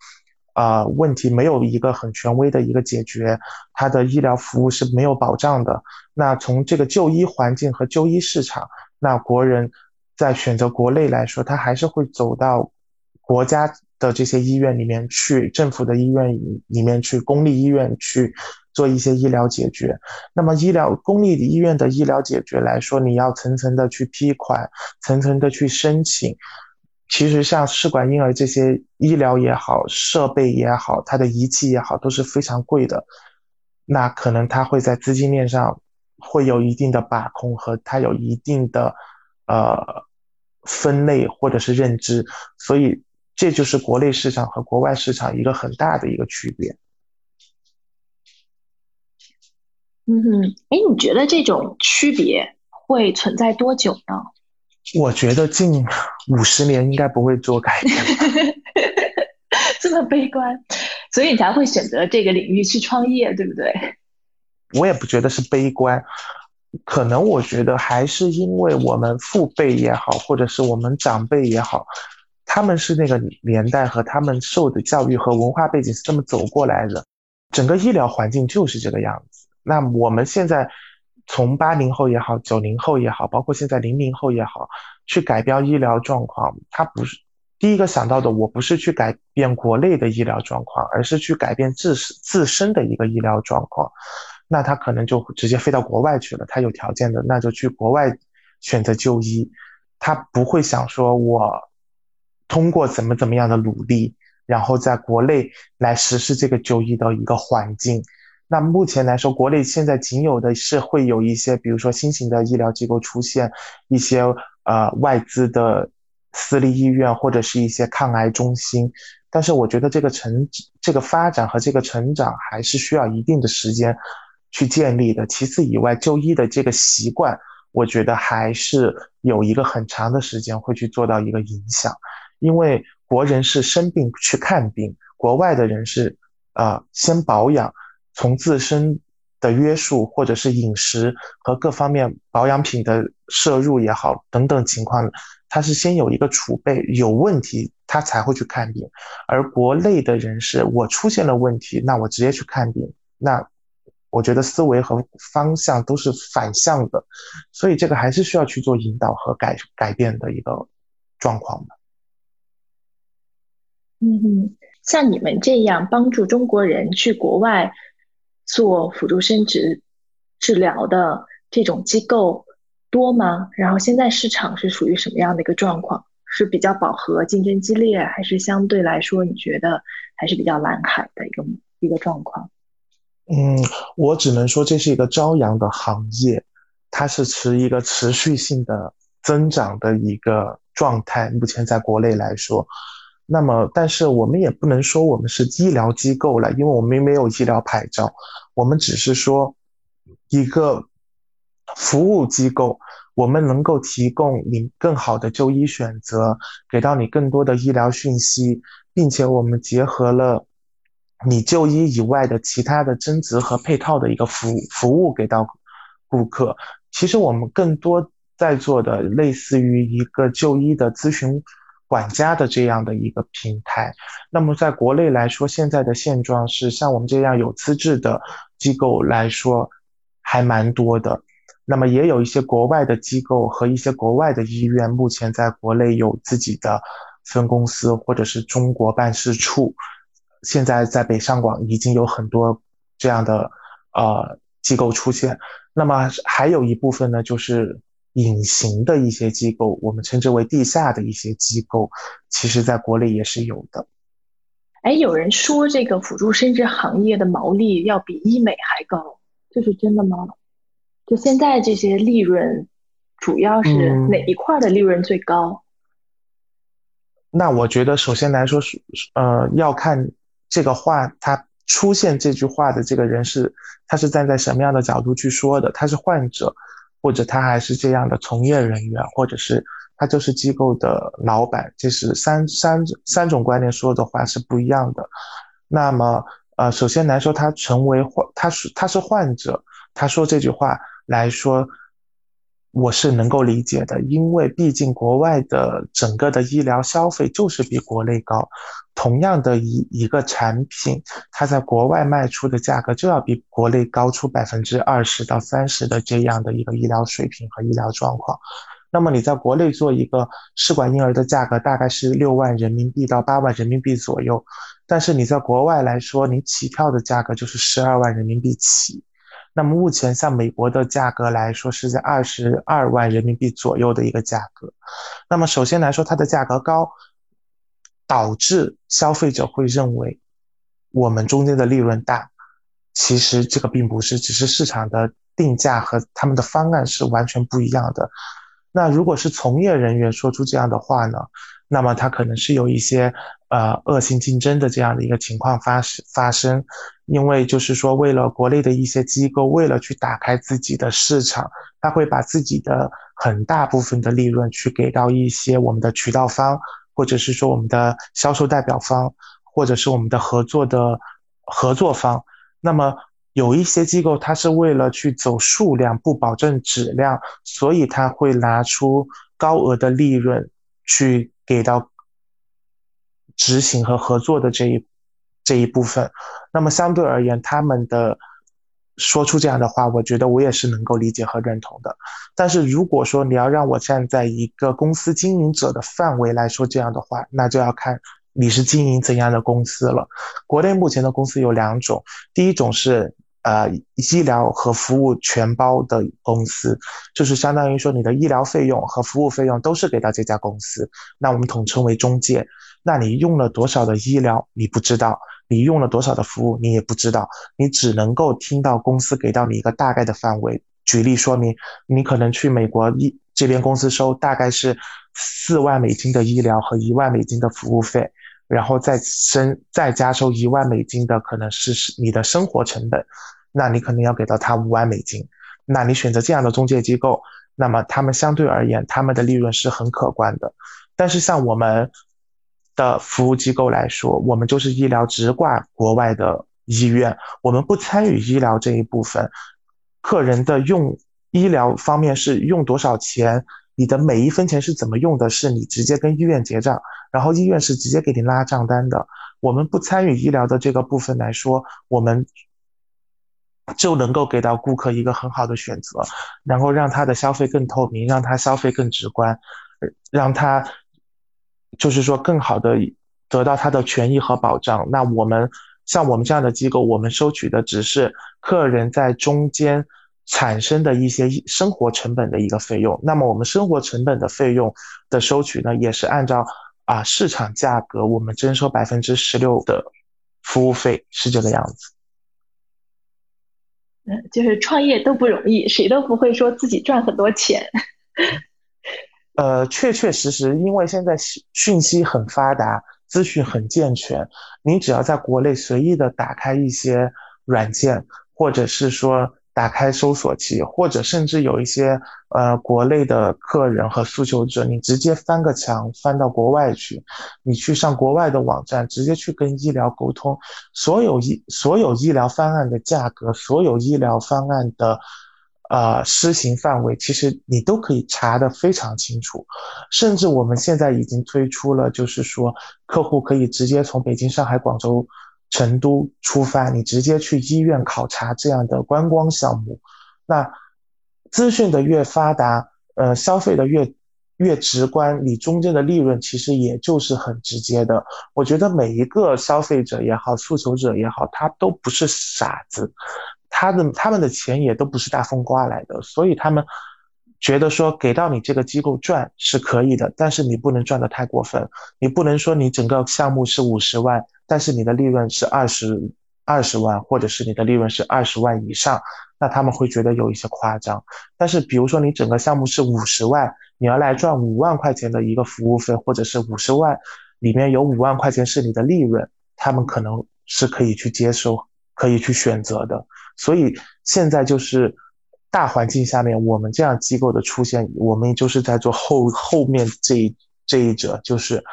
啊问题没有一个很权威的一个解决，他的医疗服务是没有保障的。那从这个就医环境和就医市场，那国人在选择国内来说，他还是会走到国家的这些医院里面去，政府的医院里面去，公立医院去。做一些医疗解决，那么医疗公立医院的医疗解决来说，你要层层的去批款，层层的去申请。其实像试管婴儿这些医疗也好，设备也好，它的仪器也好，都是非常贵的。那可能它会在资金链上会有一定的把控和它有一定的呃分类或者是认知，所以这就是国内市场和国外市场一个很大的一个区别。嗯哼，哎，你觉得这种区别会存在多久呢？我觉得近五十年应该不会做改变。这么悲观，所以你才会选择这个领域去创业，对不对？我也不觉得是悲观，可能我觉得还是因为我们父辈也好，或者是我们长辈也好，他们是那个年代和他们受的教育和文化背景是这么走过来的，整个医疗环境就是这个样子。那我们现在从八零后也好，九零后也好，包括现在零零后也好，去改标医疗状况，它不是第一个想到的，我不是去改变国内的医疗状况，而是去改变自自身的一个医疗状况。那他可能就直接飞到国外去了，他有条件的，那就去国外选择就医。他不会想说，我通过怎么怎么样的努力，然后在国内来实施这个就医的一个环境。那目前来说，国内现在仅有的是会有一些，比如说新型的医疗机构出现一些呃外资的私立医院或者是一些抗癌中心，但是我觉得这个成这个发展和这个成长还是需要一定的时间去建立的。其次以外，就医的这个习惯，我觉得还是有一个很长的时间会去做到一个影响，因为国人是生病去看病，国外的人是呃先保养。从自身的约束，或者是饮食和各方面保养品的摄入也好，等等情况，他是先有一个储备，有问题他才会去看病。而国内的人是，我出现了问题，那我直接去看病，那我觉得思维和方向都是反向的，所以这个还是需要去做引导和改改变的一个状况的。嗯哼，像你们这样帮助中国人去国外。做辅助生殖治疗的这种机构多吗？然后现在市场是属于什么样的一个状况？是比较饱和、竞争激烈，还是相对来说你觉得还是比较蓝海的一个一个状况？嗯，我只能说这是一个朝阳的行业，它是持一个持续性的增长的一个状态。目前在国内来说。那么，但是我们也不能说我们是医疗机构了，因为我们没有医疗牌照，我们只是说一个服务机构，我们能够提供你更好的就医选择，给到你更多的医疗讯息，并且我们结合了你就医以外的其他的增值和配套的一个服务服务给到顾客。其实我们更多在做的，类似于一个就医的咨询。管家的这样的一个平台，那么在国内来说，现在的现状是，像我们这样有资质的机构来说，还蛮多的。那么也有一些国外的机构和一些国外的医院，目前在国内有自己的分公司或者是中国办事处。现在在北上广已经有很多这样的呃机构出现。那么还有一部分呢，就是。隐形的一些机构，我们称之为地下的一些机构，其实在国内也是有的。哎，有人说这个辅助生殖行业的毛利要比医美还高，这是真的吗？就现在这些利润，主要是哪一块的利润最高？那我觉得，首先来说是呃，要看这个话，他出现这句话的这个人是他是站在什么样的角度去说的？他是患者。或者他还是这样的从业人员，或者是他就是机构的老板，这是三三三种观念说的话是不一样的。那么，呃，首先来说，他成为患，他是他是患者，他说这句话来说。我是能够理解的，因为毕竟国外的整个的医疗消费就是比国内高，同样的一一个产品，它在国外卖出的价格就要比国内高出百分之二十到三十的这样的一个医疗水平和医疗状况。那么你在国内做一个试管婴儿的价格大概是六万人民币到八万人民币左右，但是你在国外来说，你起跳的价格就是十二万人民币起。那么目前像美国的价格来说，是在二十二万人民币左右的一个价格。那么首先来说，它的价格高，导致消费者会认为我们中间的利润大。其实这个并不是，只是市场的定价和他们的方案是完全不一样的。那如果是从业人员说出这样的话呢？那么他可能是有一些呃恶性竞争的这样的一个情况发生发生，因为就是说为了国内的一些机构为了去打开自己的市场，他会把自己的很大部分的利润去给到一些我们的渠道方，或者是说我们的销售代表方，或者是我们的合作的合作方。那么有一些机构，它是为了去走数量，不保证质量，所以他会拿出高额的利润去。给到执行和合作的这一这一部分，那么相对而言，他们的说出这样的话，我觉得我也是能够理解和认同的。但是如果说你要让我站在一个公司经营者的范围来说这样的话，那就要看你是经营怎样的公司了。国内目前的公司有两种，第一种是呃医疗和服务全包的公司，就是相当于说你的医疗费用和服务费用都是给到这家公司，那我们统称为中介。那你用了多少的医疗，你不知道。你用了多少的服务，你也不知道，你只能够听到公司给到你一个大概的范围。举例说明，你可能去美国医这边公司收大概是四万美金的医疗和一万美金的服务费，然后再生再加收一万美金的可能是你的生活成本，那你可能要给到他五万美金。那你选择这样的中介机构，那么他们相对而言他们的利润是很可观的。但是像我们。的服务机构来说，我们就是医疗直挂国外的医院，我们不参与医疗这一部分。客人的用医疗方面是用多少钱，你的每一分钱是怎么用的，是你直接跟医院结账，然后医院是直接给你拉账单的。我们不参与医疗的这个部分来说，我们就能够给到顾客一个很好的选择，然后让他的消费更透明，让他消费更直观，让他。就是说，更好的得到他的权益和保障。那我们像我们这样的机构，我们收取的只是客人在中间产生的一些生活成本的一个费用。那么我们生活成本的费用的收取呢，也是按照啊市场价格，我们征收百分之十六的服务费，是这个样子。嗯，就是创业都不容易，谁都不会说自己赚很多钱。呃，确确实实，因为现在讯息很发达，资讯很健全，你只要在国内随意的打开一些软件，或者是说打开搜索器，或者甚至有一些呃国内的客人和诉求者，你直接翻个墙翻到国外去，你去上国外的网站，直接去跟医疗沟通，所有医所有医疗方案的价格，所有医疗方案的。呃，施行范围其实你都可以查得非常清楚，甚至我们现在已经推出了，就是说客户可以直接从北京、上海、广州、成都出发，你直接去医院考察这样的观光项目。那资讯的越发达，呃，消费的越越直观，你中间的利润其实也就是很直接的。我觉得每一个消费者也好，诉求者也好，他都不是傻子。他的他们的钱也都不是大风刮来的，所以他们觉得说给到你这个机构赚是可以的，但是你不能赚得太过分，你不能说你整个项目是五十万，但是你的利润是二十二十万，或者是你的利润是二十万以上，那他们会觉得有一些夸张。但是比如说你整个项目是五十万，你要来赚五万块钱的一个服务费，或者是五十万里面有五万块钱是你的利润，他们可能是可以去接受，可以去选择的。所以现在就是大环境下面，我们这样机构的出现，我们就是在做后后面这一这一者，就是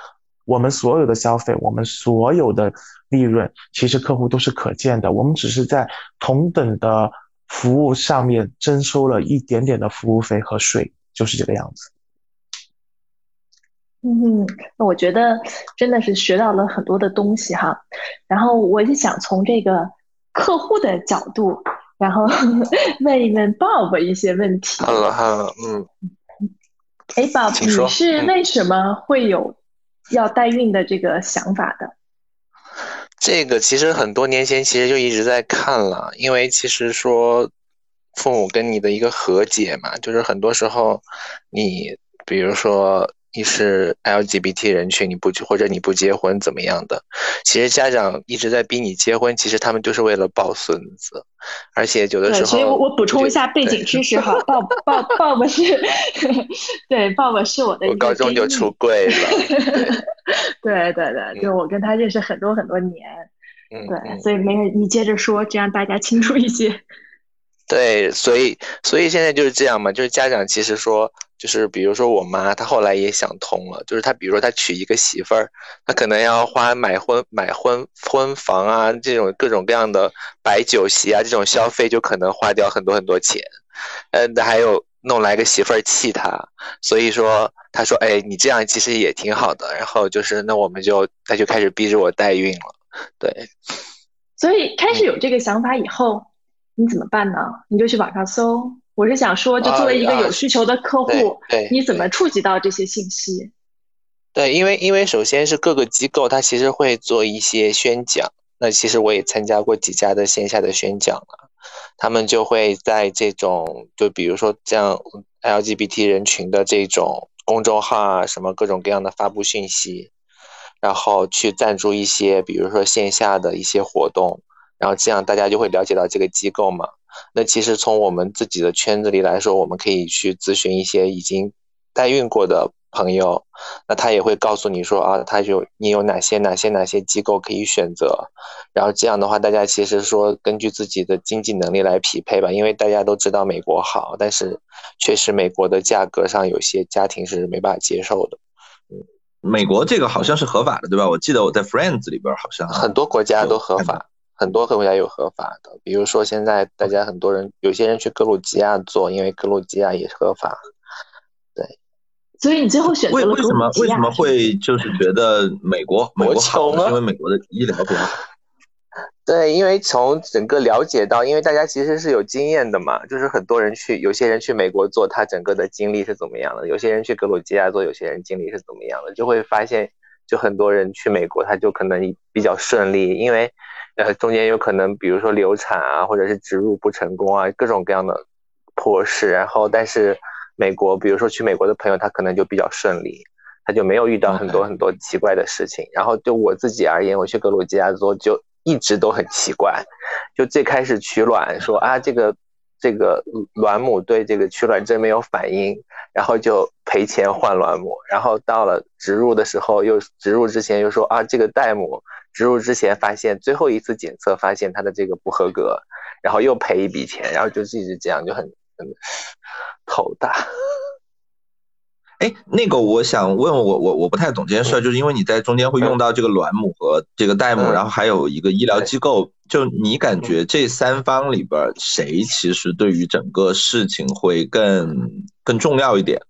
我们所有的消费，我们所有的利润，其实客户都是可见的。我们只是在同等的服务上面征收了一点点的服务费和税，就是这个样子。嗯，那我觉得真的是学到了很多的东西哈。然后我就想从这个。客户的角度，然后 问一问 Bob 一些问题。Hello，Hello，嗯，哎，Bob，你是为什么会有要代孕的这个想法的？这个其实很多年前其实就一直在看了，因为其实说父母跟你的一个和解嘛，就是很多时候你比如说。你是 LGBT 人群，你不或者你不结婚怎么样的？其实家长一直在逼你结婚，其实他们就是为了抱孙子，而且有的时候。所以我我补充一下背景知识哈，抱 抱抱抱是，对，抱抱是我的。我高中就出柜了。对 对对，就我跟他认识很多很多年，对，所以没有你接着说，这样大家清楚一些。对，所以所以现在就是这样嘛，就是家长其实说。就是比如说我妈，她后来也想通了，就是她比如说她娶一个媳妇儿，她可能要花买婚买婚婚房啊，这种各种各样的摆酒席啊，这种消费就可能花掉很多很多钱，嗯，还有弄来个媳妇儿气她，所以说他说，哎，你这样其实也挺好的，然后就是那我们就他就开始逼着我代孕了，对，所以开始有这个想法以后，你怎么办呢？你就去网上搜。我是想说，就作为一个有需求的客户，你怎么触及到这些信息？对，因为因为首先是各个机构，它其实会做一些宣讲。那其实我也参加过几家的线下的宣讲了，他们就会在这种，就比如说像 LGBT 人群的这种公众号啊，什么各种各样的发布讯息，然后去赞助一些，比如说线下的一些活动，然后这样大家就会了解到这个机构嘛。那其实从我们自己的圈子里来说，我们可以去咨询一些已经代孕过的朋友，那他也会告诉你说啊，他有你有哪些哪些哪些机构可以选择，然后这样的话，大家其实说根据自己的经济能力来匹配吧，因为大家都知道美国好，但是确实美国的价格上有些家庭是没办法接受的。嗯，美国这个好像是合法的，对吧？我记得我在 Friends 里边好像很多国家都合法。很多国家有合法的，比如说现在大家很多人，有些人去格鲁吉亚做，因为格鲁吉亚也合法。对，所以你最后选择了为什么为什么会就是觉得美国 美国好？因为美国的医疗比较好。对，因为从整个了解到，因为大家其实是有经验的嘛，就是很多人去，有些人去美国做，他整个的经历是怎么样的？有些人去格鲁吉亚做，有些人经历是怎么样的？就会发现，就很多人去美国，他就可能比较顺利，因为。呃，中间有可能，比如说流产啊，或者是植入不成功啊，各种各样的破事。然后，但是美国，比如说去美国的朋友，他可能就比较顺利，他就没有遇到很多很多奇怪的事情。然后，就我自己而言，我去格鲁吉亚做，就一直都很奇怪。就最开始取卵，说啊，这个这个卵母对这个取卵针没有反应，然后就赔钱换卵母。然后到了植入的时候，又植入之前又说啊，这个代母。植入之前发现最后一次检测发现他的这个不合格，然后又赔一笔钱，然后就一直这样就很很头大。哎，那个我想问我我我不太懂这件事，就是因为你在中间会用到这个卵母和这个代母，然后还有一个医疗机构，就你感觉这三方里边谁其实对于整个事情会更更重要一点？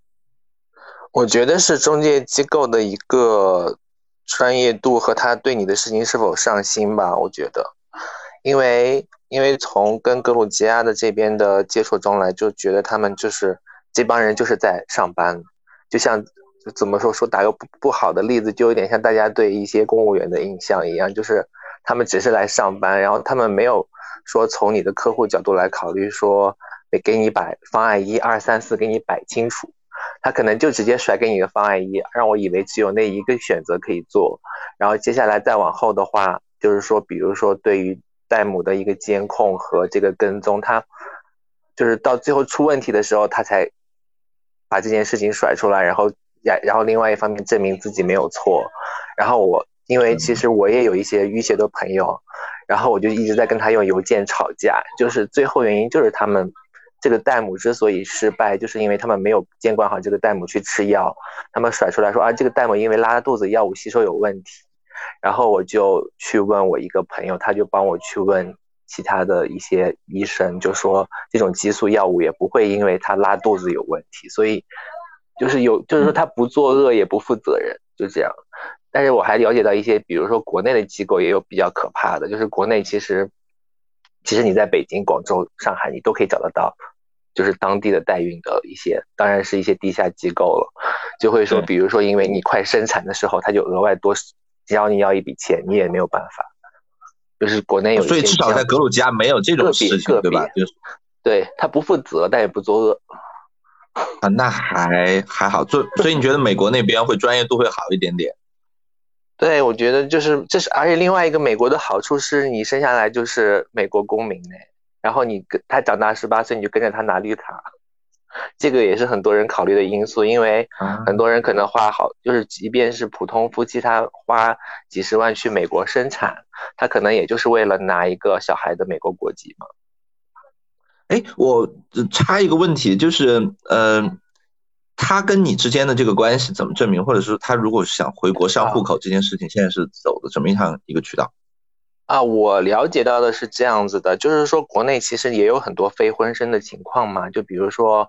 我觉得是中介机构的一个。专业度和他对你的事情是否上心吧，我觉得，因为因为从跟格鲁吉亚的这边的接触中来，就觉得他们就是这帮人就是在上班，就像怎么说说打个不不好的例子，就有点像大家对一些公务员的印象一样，就是他们只是来上班，然后他们没有说从你的客户角度来考虑说，得给你把方案一二三四给你摆清楚。他可能就直接甩给你一个方案一，让我以为只有那一个选择可以做，然后接下来再往后的话，就是说，比如说对于代母的一个监控和这个跟踪，他就是到最后出问题的时候，他才把这件事情甩出来，然后然然后另外一方面证明自己没有错，然后我因为其实我也有一些淤血的朋友，然后我就一直在跟他用邮件吵架，就是最后原因就是他们。这个代母之所以失败，就是因为他们没有监管好这个代母去吃药，他们甩出来说啊，这个代母因为拉肚子，药物吸收有问题。然后我就去问我一个朋友，他就帮我去问其他的一些医生，就说这种激素药物也不会因为他拉肚子有问题，所以就是有，就是说他不作恶也不负责任，就这样。但是我还了解到一些，比如说国内的机构也有比较可怕的，就是国内其实其实你在北京、广州、上海你都可以找得到。就是当地的代孕的一些，当然是一些地下机构了，就会说，比如说，因为你快生产的时候，他就额外多要你要一笔钱，你也没有办法。就是国内有，所以至少在格鲁吉亚没有这种事情，对吧？就是对他不负责，但也不作恶。啊，那还还好。所所以你觉得美国那边会专业度会好一点点？对，我觉得就是这是，而且另外一个美国的好处是你生下来就是美国公民呢。然后你跟他长大十八岁，你就跟着他拿绿卡，这个也是很多人考虑的因素。因为很多人可能花好，就是即便是普通夫妻，他花几十万去美国生产，他可能也就是为了拿一个小孩的美国国籍嘛。哎，我插一个问题，就是，呃，他跟你之间的这个关系怎么证明？或者是他如果想回国上户口这件事情，现在是走的怎么样一个渠道？啊，我了解到的是这样子的，就是说国内其实也有很多非婚生的情况嘛，就比如说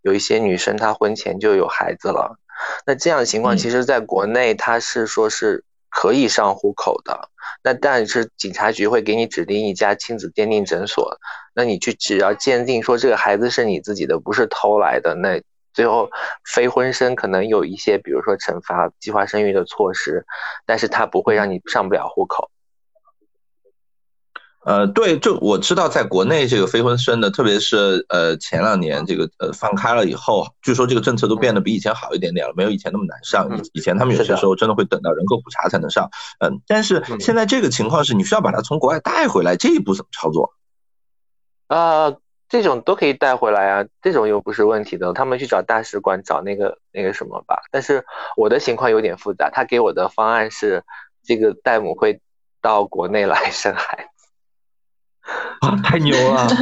有一些女生她婚前就有孩子了，那这样的情况其实在国内她是说是可以上户口的。那但是警察局会给你指定一家亲子鉴定诊所，那你去只要鉴定说这个孩子是你自己的，不是偷来的，那最后非婚生可能有一些，比如说惩罚计划生育的措施，但是他不会让你上不了户口。呃，对，就我知道，在国内这个非婚生的，特别是呃前两年这个呃放开了以后，据说这个政策都变得比以前好一点点了，没有以前那么难上。以以前他们有些时候真的会等到人口普查才能上。嗯，但是现在这个情况是你需要把它从国外带回来，这一步怎么操作？啊，这种都可以带回来啊，这种又不是问题的。他们去找大使馆找那个那个什么吧。但是我的情况有点复杂，他给我的方案是这个代母会到国内来 生孩子。啊，太牛了！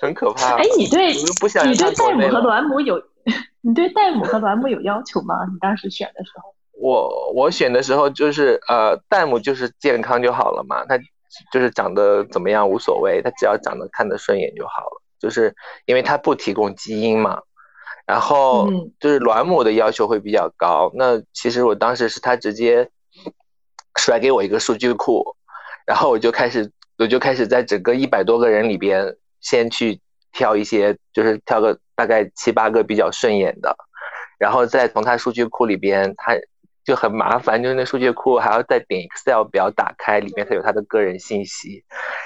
很可怕。哎，你对，你对代母和卵母有，你对代母和卵母有要求吗？你当时选的时候？我我选的时候就是呃，代母就是健康就好了嘛，他就是长得怎么样无所谓，他只要长得看得顺眼就好了。就是因为他不提供基因嘛，然后就是卵母的要求会比较高。那其实我当时是他直接。甩给我一个数据库，然后我就开始，我就开始在整个一百多个人里边，先去挑一些，就是挑个大概七八个比较顺眼的，然后再从他数据库里边，他就很麻烦，就是那数据库还要再点 Excel 表打开，里面才有他的个人信息，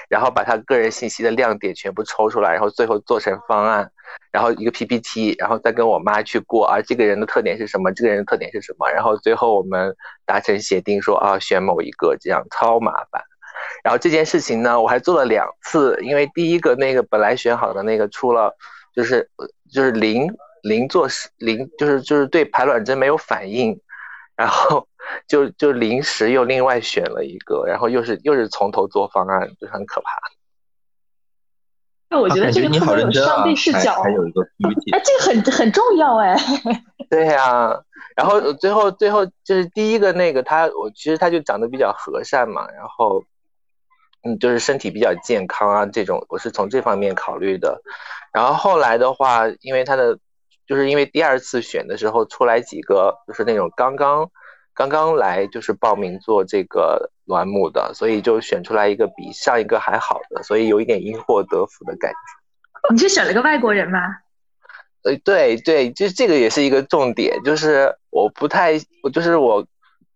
然后把他个人信息的亮点全部抽出来，然后最后做成方案。然后一个 PPT，然后再跟我妈去过啊，这个人的特点是什么？这个人的特点是什么？然后最后我们达成协定说啊，选某一个，这样超麻烦。然后这件事情呢，我还做了两次，因为第一个那个本来选好的那个出了，就是就是零零做零，就是就是对排卵针没有反应，然后就就临时又另外选了一个，然后又是又是从头做方案，就很可怕。那我觉得这个特别有上帝视角，还有一个 PPT，哎，这个很很重要哎。对呀，然后最后最后就是第一个那个他，我其实他就长得比较和善嘛，然后嗯，就是身体比较健康啊，这种我是从这方面考虑的。然后后来的话，因为他的就是因为第二次选的时候出来几个，就是那种刚刚。刚刚来就是报名做这个卵母的，所以就选出来一个比上一个还好的，所以有一点因祸得福的感觉。你是选了个外国人吗？呃，对对，就这个也是一个重点，就是我不太，我就是我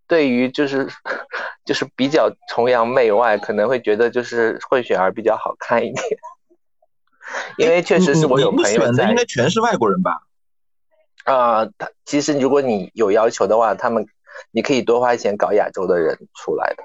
对于就是 就是比较崇洋媚外，可能会觉得就是混血儿比较好看一点，因为确实是我有朋友在，应该全是外国人吧？啊，他其实如果你有要求的话，他们。你可以多花钱搞亚洲的人出来的，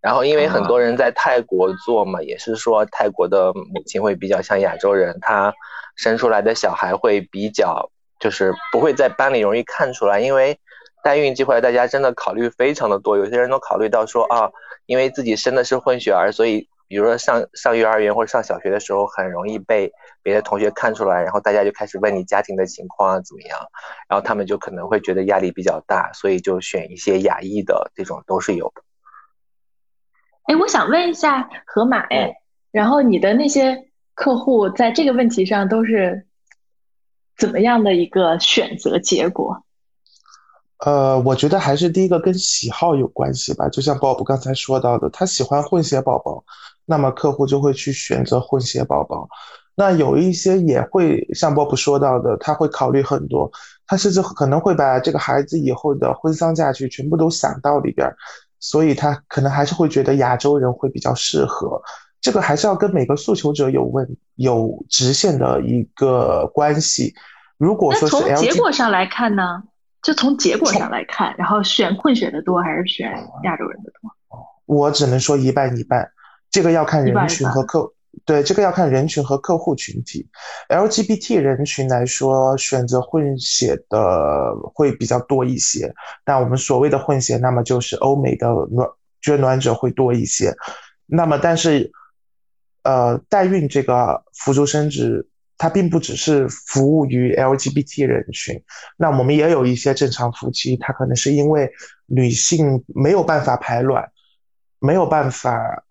然后因为很多人在泰国做嘛，也是说泰国的母亲会比较像亚洲人，她生出来的小孩会比较就是不会在班里容易看出来，因为代孕这块大家真的考虑非常的多，有些人都考虑到说啊，因为自己生的是混血儿，所以比如说上上幼儿园或者上小学的时候很容易被。别的同学看出来，然后大家就开始问你家庭的情况啊怎么样，然后他们就可能会觉得压力比较大，所以就选一些亚裔的这种都是有的。哎，我想问一下河马，哎，然后你的那些客户在这个问题上都是怎么样的一个选择结果？呃，我觉得还是第一个跟喜好有关系吧，就像 Bob 刚才说到的，他喜欢混血宝宝，那么客户就会去选择混血宝宝。那有一些也会像波普说到的，他会考虑很多，他甚至可能会把这个孩子以后的婚丧嫁娶全部都想到里边，所以他可能还是会觉得亚洲人会比较适合。这个还是要跟每个诉求者有问有直线的一个关系。如果说从结果上来看呢，就从结果上来看，然后选混血的多还是选亚洲人的多？我只能说一半一半，这个要看人群和客。对，这个要看人群和客户群体。LGBT 人群来说，选择混血的会比较多一些。那我们所谓的混血，那么就是欧美的卵捐卵者会多一些。那么，但是，呃，代孕这个辅助生殖，它并不只是服务于 LGBT 人群。那我们也有一些正常夫妻，他可能是因为女性没有办法排卵，没有办法。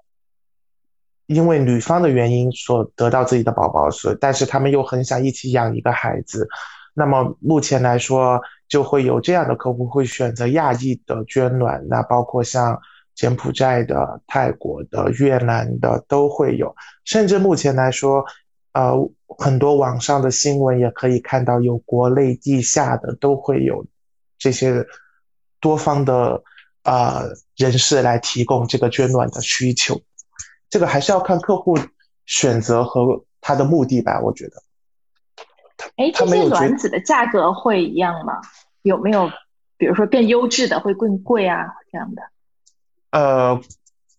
因为女方的原因所得到自己的宝宝，所但是他们又很想一起养一个孩子，那么目前来说，就会有这样的客户会选择亚裔的捐卵，那包括像柬埔寨的、泰国的、越南的都会有，甚至目前来说，呃，很多网上的新闻也可以看到，有国内地下的都会有这些多方的呃人士来提供这个捐卵的需求，这个还是要看客户选择和他的目的吧，我觉得。哎，这些卵子的价格会一样吗？有没有，比如说更优质的会更贵啊这样的？呃，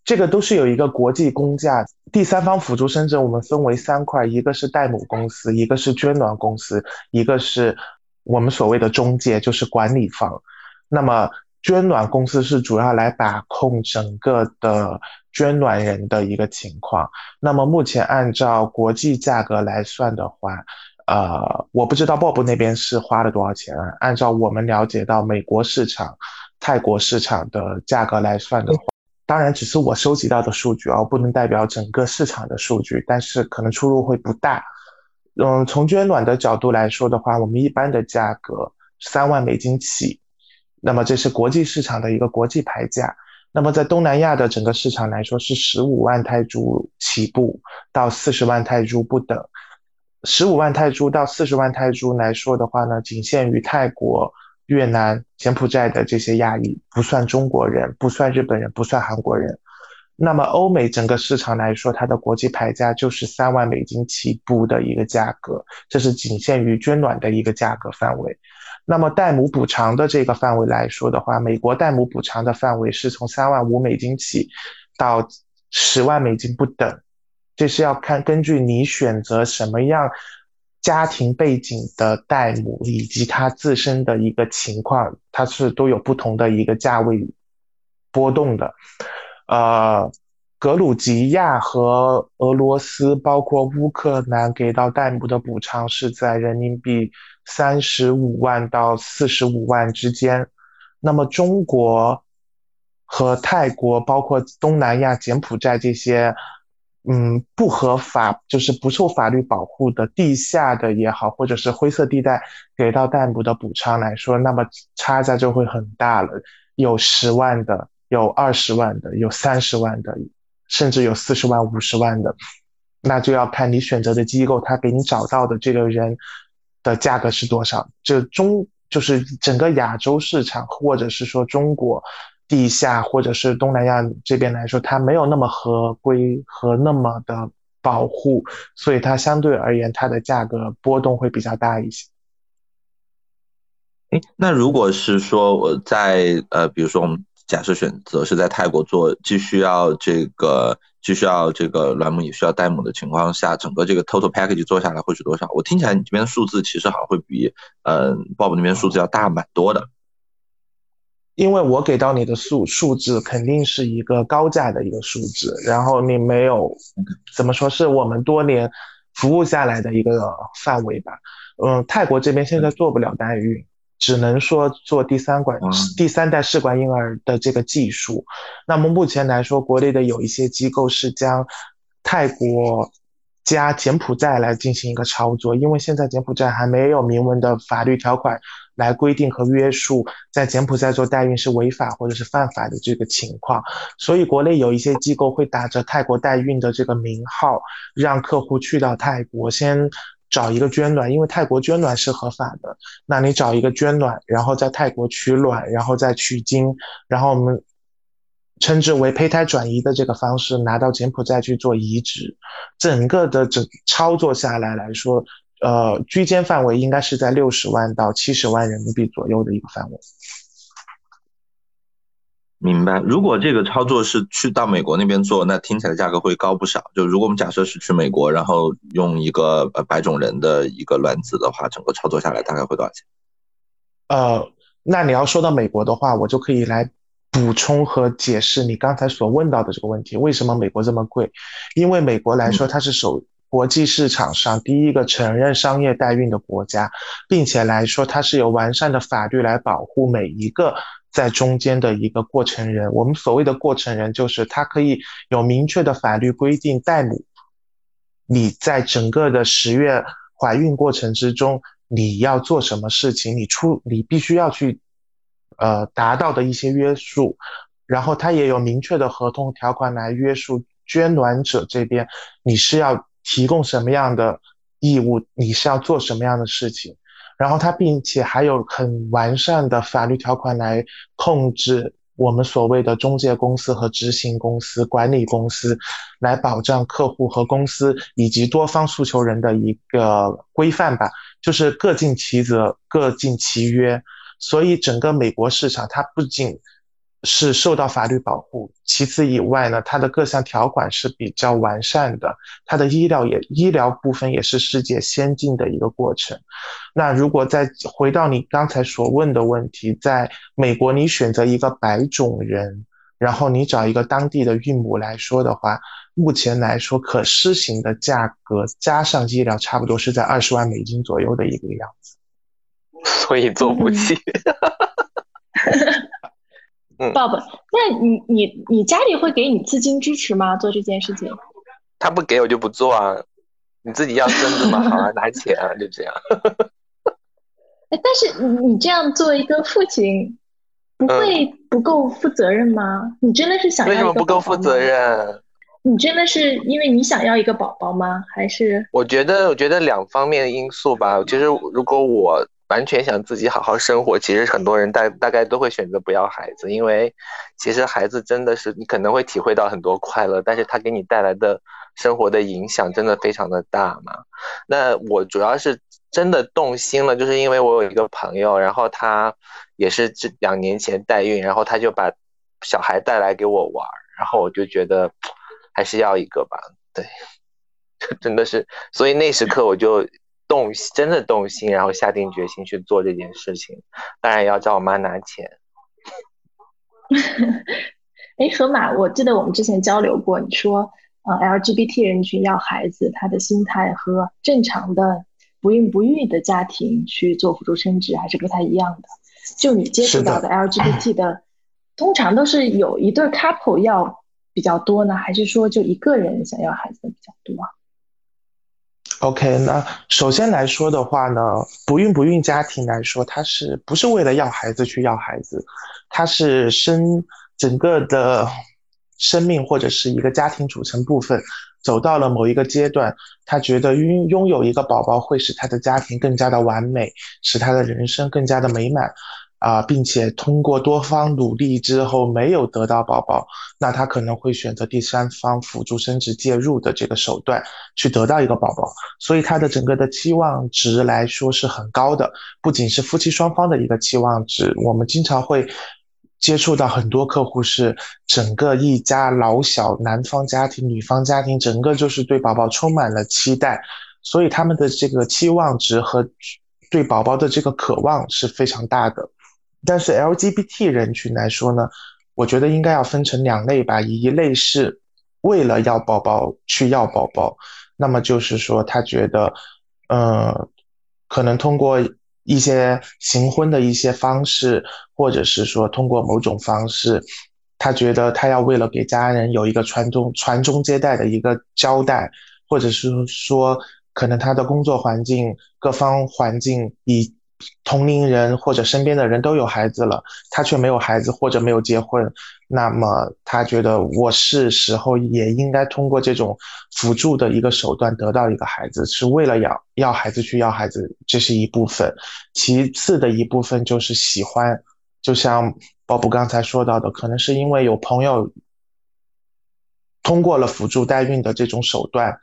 这个都是有一个国际公价。第三方辅助生殖我们分为三块，一个是代母公司，一个是捐卵公司，一个是我们所谓的中介，就是管理方。那么捐卵公司是主要来把控整个的捐卵人的一个情况。那么目前按照国际价格来算的话。呃，我不知道 Bob 那边是花了多少钱。按照我们了解到美国市场、泰国市场的价格来算的话，当然只是我收集到的数据啊，不能代表整个市场的数据，但是可能出入会不大。嗯，从捐卵的角度来说的话，我们一般的价格三万美金起，那么这是国际市场的一个国际牌价。那么在东南亚的整个市场来说，是十五万泰铢起步到四十万泰铢不等。十五万泰铢到四十万泰铢来说的话呢，仅限于泰国、越南、柬埔寨的这些亚裔，不算中国人，不算日本人，不算韩国人。那么欧美整个市场来说，它的国际牌价就是三万美金起步的一个价格，这是仅限于捐卵的一个价格范围。那么代母补偿的这个范围来说的话，美国代母补偿的范围是从三万五美金起到十万美金不等。这是要看根据你选择什么样家庭背景的代母以及他自身的一个情况，它是都有不同的一个价位波动的。呃，格鲁吉亚和俄罗斯，包括乌克兰给到代母的补偿是在人民币三十五万到四十五万之间。那么中国和泰国，包括东南亚柬埔寨这些。嗯，不合法就是不受法律保护的地下的也好，或者是灰色地带给到代母的补偿来说，那么差价就会很大了。有十万的，有二十万的，有三十万的，甚至有四十万、五十万的，那就要看你选择的机构，他给你找到的这个人的价格是多少。这中就是整个亚洲市场，或者是说中国。地下或者是东南亚这边来说，它没有那么合规和那么的保护，所以它相对而言，它的价格波动会比较大一些。哎，那如果是说我在呃，比如说我们假设选择是在泰国做，既需要这个，既需要这个卵母，也需要代母的情况下，整个这个 total package 做下来会是多少？我听起来你这边的数字其实好像会比呃 Bob 那边数字要大蛮多的。因为我给到你的数数字肯定是一个高价的一个数字，然后你没有怎么说是我们多年服务下来的一个范围吧。嗯，泰国这边现在做不了代孕，只能说做第三管第三代试管婴儿的这个技术。那么目前来说，国内的有一些机构是将泰国加柬埔寨来进行一个操作，因为现在柬埔寨还没有明文的法律条款。来规定和约束在柬埔寨做代孕是违法或者是犯法的这个情况，所以国内有一些机构会打着泰国代孕的这个名号，让客户去到泰国先找一个捐卵，因为泰国捐卵是合法的。那你找一个捐卵，然后在泰国取卵，然后再取精，然后我们称之为胚胎转移的这个方式拿到柬埔寨去做移植，整个的整操作下来来说。呃，居间范围应该是在六十万到七十万人民币左右的一个范围。明白。如果这个操作是去到美国那边做，那听起来价格会高不少。就如果我们假设是去美国，然后用一个呃白种人的一个卵子的话，整个操作下来大概会多少钱？呃，那你要说到美国的话，我就可以来补充和解释你刚才所问到的这个问题：为什么美国这么贵？因为美国来说，它是首。国际市场上第一个承认商业代孕的国家，并且来说它是有完善的法律来保护每一个在中间的一个过程人。我们所谓的过程人，就是他可以有明确的法律规定，代母你在整个的十月怀孕过程之中，你要做什么事情，你出你必须要去呃达到的一些约束，然后他也有明确的合同条款来约束捐卵者这边，你是要提供什么样的义务，你是要做什么样的事情，然后它并且还有很完善的法律条款来控制。我们所谓的中介公司和执行公司、管理公司，来保障客户和公司以及多方诉求人的一个规范吧，就是各尽其责、各尽其约。所以整个美国市场，它不仅是受到法律保护，其次以外呢，它的各项条款是比较完善的，它的医疗也医疗部分也是世界先进的一个过程。那如果再回到你刚才所问的问题，在美国你选择一个白种人，然后你找一个当地的孕母来说的话，目前来说可施行的价格加上医疗，差不多是在二十万美金左右的一个样子。所以做不起。爸爸，那你你你家里会给你资金支持吗？做这件事情？他不给我就不做啊，你自己要孙子嘛，好啊，拿钱啊，就这样。哎，但是你你这样做一个父亲，不会不够负责任吗？你真的是想要？为什么不够负责任？你真的是因为你想要一个宝宝吗？还是？我觉得，我觉得两方面的因素吧。其实，如果我。完全想自己好好生活，其实很多人大大概都会选择不要孩子，因为其实孩子真的是你可能会体会到很多快乐，但是他给你带来的生活的影响真的非常的大嘛。那我主要是真的动心了，就是因为我有一个朋友，然后他也是这两年前代孕，然后他就把小孩带来给我玩，然后我就觉得还是要一个吧，对，真的是，所以那时刻我就。动真的动心，然后下定决心去做这件事情，当然要找我妈拿钱。哎，河马，我记得我们之前交流过，你说，呃，LGBT 人群要孩子，他的心态和正常的不孕不育的家庭去做辅助生殖还是不太一样的。就你接触到的 LGBT 的，通常都是有一对 couple 要比较多呢，还是说就一个人想要孩子的比较多？OK，那首先来说的话呢，不孕不孕家庭来说，它是不是为了要孩子去要孩子？它是生整个的生命或者是一个家庭组成部分走到了某一个阶段，他觉得拥拥有一个宝宝会使他的家庭更加的完美，使他的人生更加的美满。啊，并且通过多方努力之后没有得到宝宝，那他可能会选择第三方辅助生殖介入的这个手段去得到一个宝宝，所以他的整个的期望值来说是很高的。不仅是夫妻双方的一个期望值，我们经常会接触到很多客户是整个一家老小，男方家庭、女方家庭，整个就是对宝宝充满了期待，所以他们的这个期望值和对宝宝的这个渴望是非常大的。但是 LGBT 人群来说呢，我觉得应该要分成两类吧。一类是为了要宝宝去要宝宝，那么就是说他觉得，呃，可能通过一些行婚的一些方式，或者是说通过某种方式，他觉得他要为了给家人有一个传宗传宗接代的一个交代，或者是说可能他的工作环境各方环境以。同龄人或者身边的人都有孩子了，他却没有孩子或者没有结婚，那么他觉得我是时候也应该通过这种辅助的一个手段得到一个孩子，是为了要要孩子去要孩子，这是一部分。其次的一部分就是喜欢，就像鲍勃刚才说到的，可能是因为有朋友通过了辅助代孕的这种手段，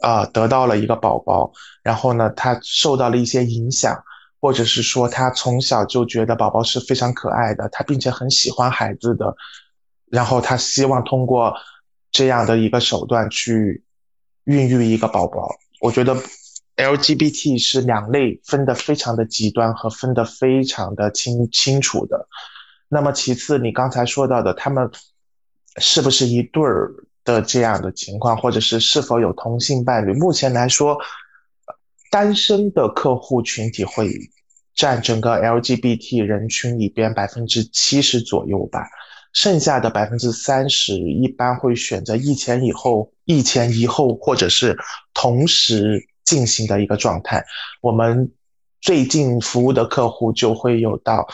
啊，得到了一个宝宝，然后呢，他受到了一些影响。或者是说他从小就觉得宝宝是非常可爱的，他并且很喜欢孩子的，然后他希望通过这样的一个手段去孕育一个宝宝。我觉得 LGBT 是两类分得非常的极端和分得非常的清清楚的。那么其次，你刚才说到的他们是不是一对儿的这样的情况，或者是是否有同性伴侣？目前来说。单身的客户群体会占整个 LGBT 人群里边百分之七十左右吧，剩下的百分之三十一般会选择一前一后、一前一后或者是同时进行的一个状态。我们最近服务的客户就会有到，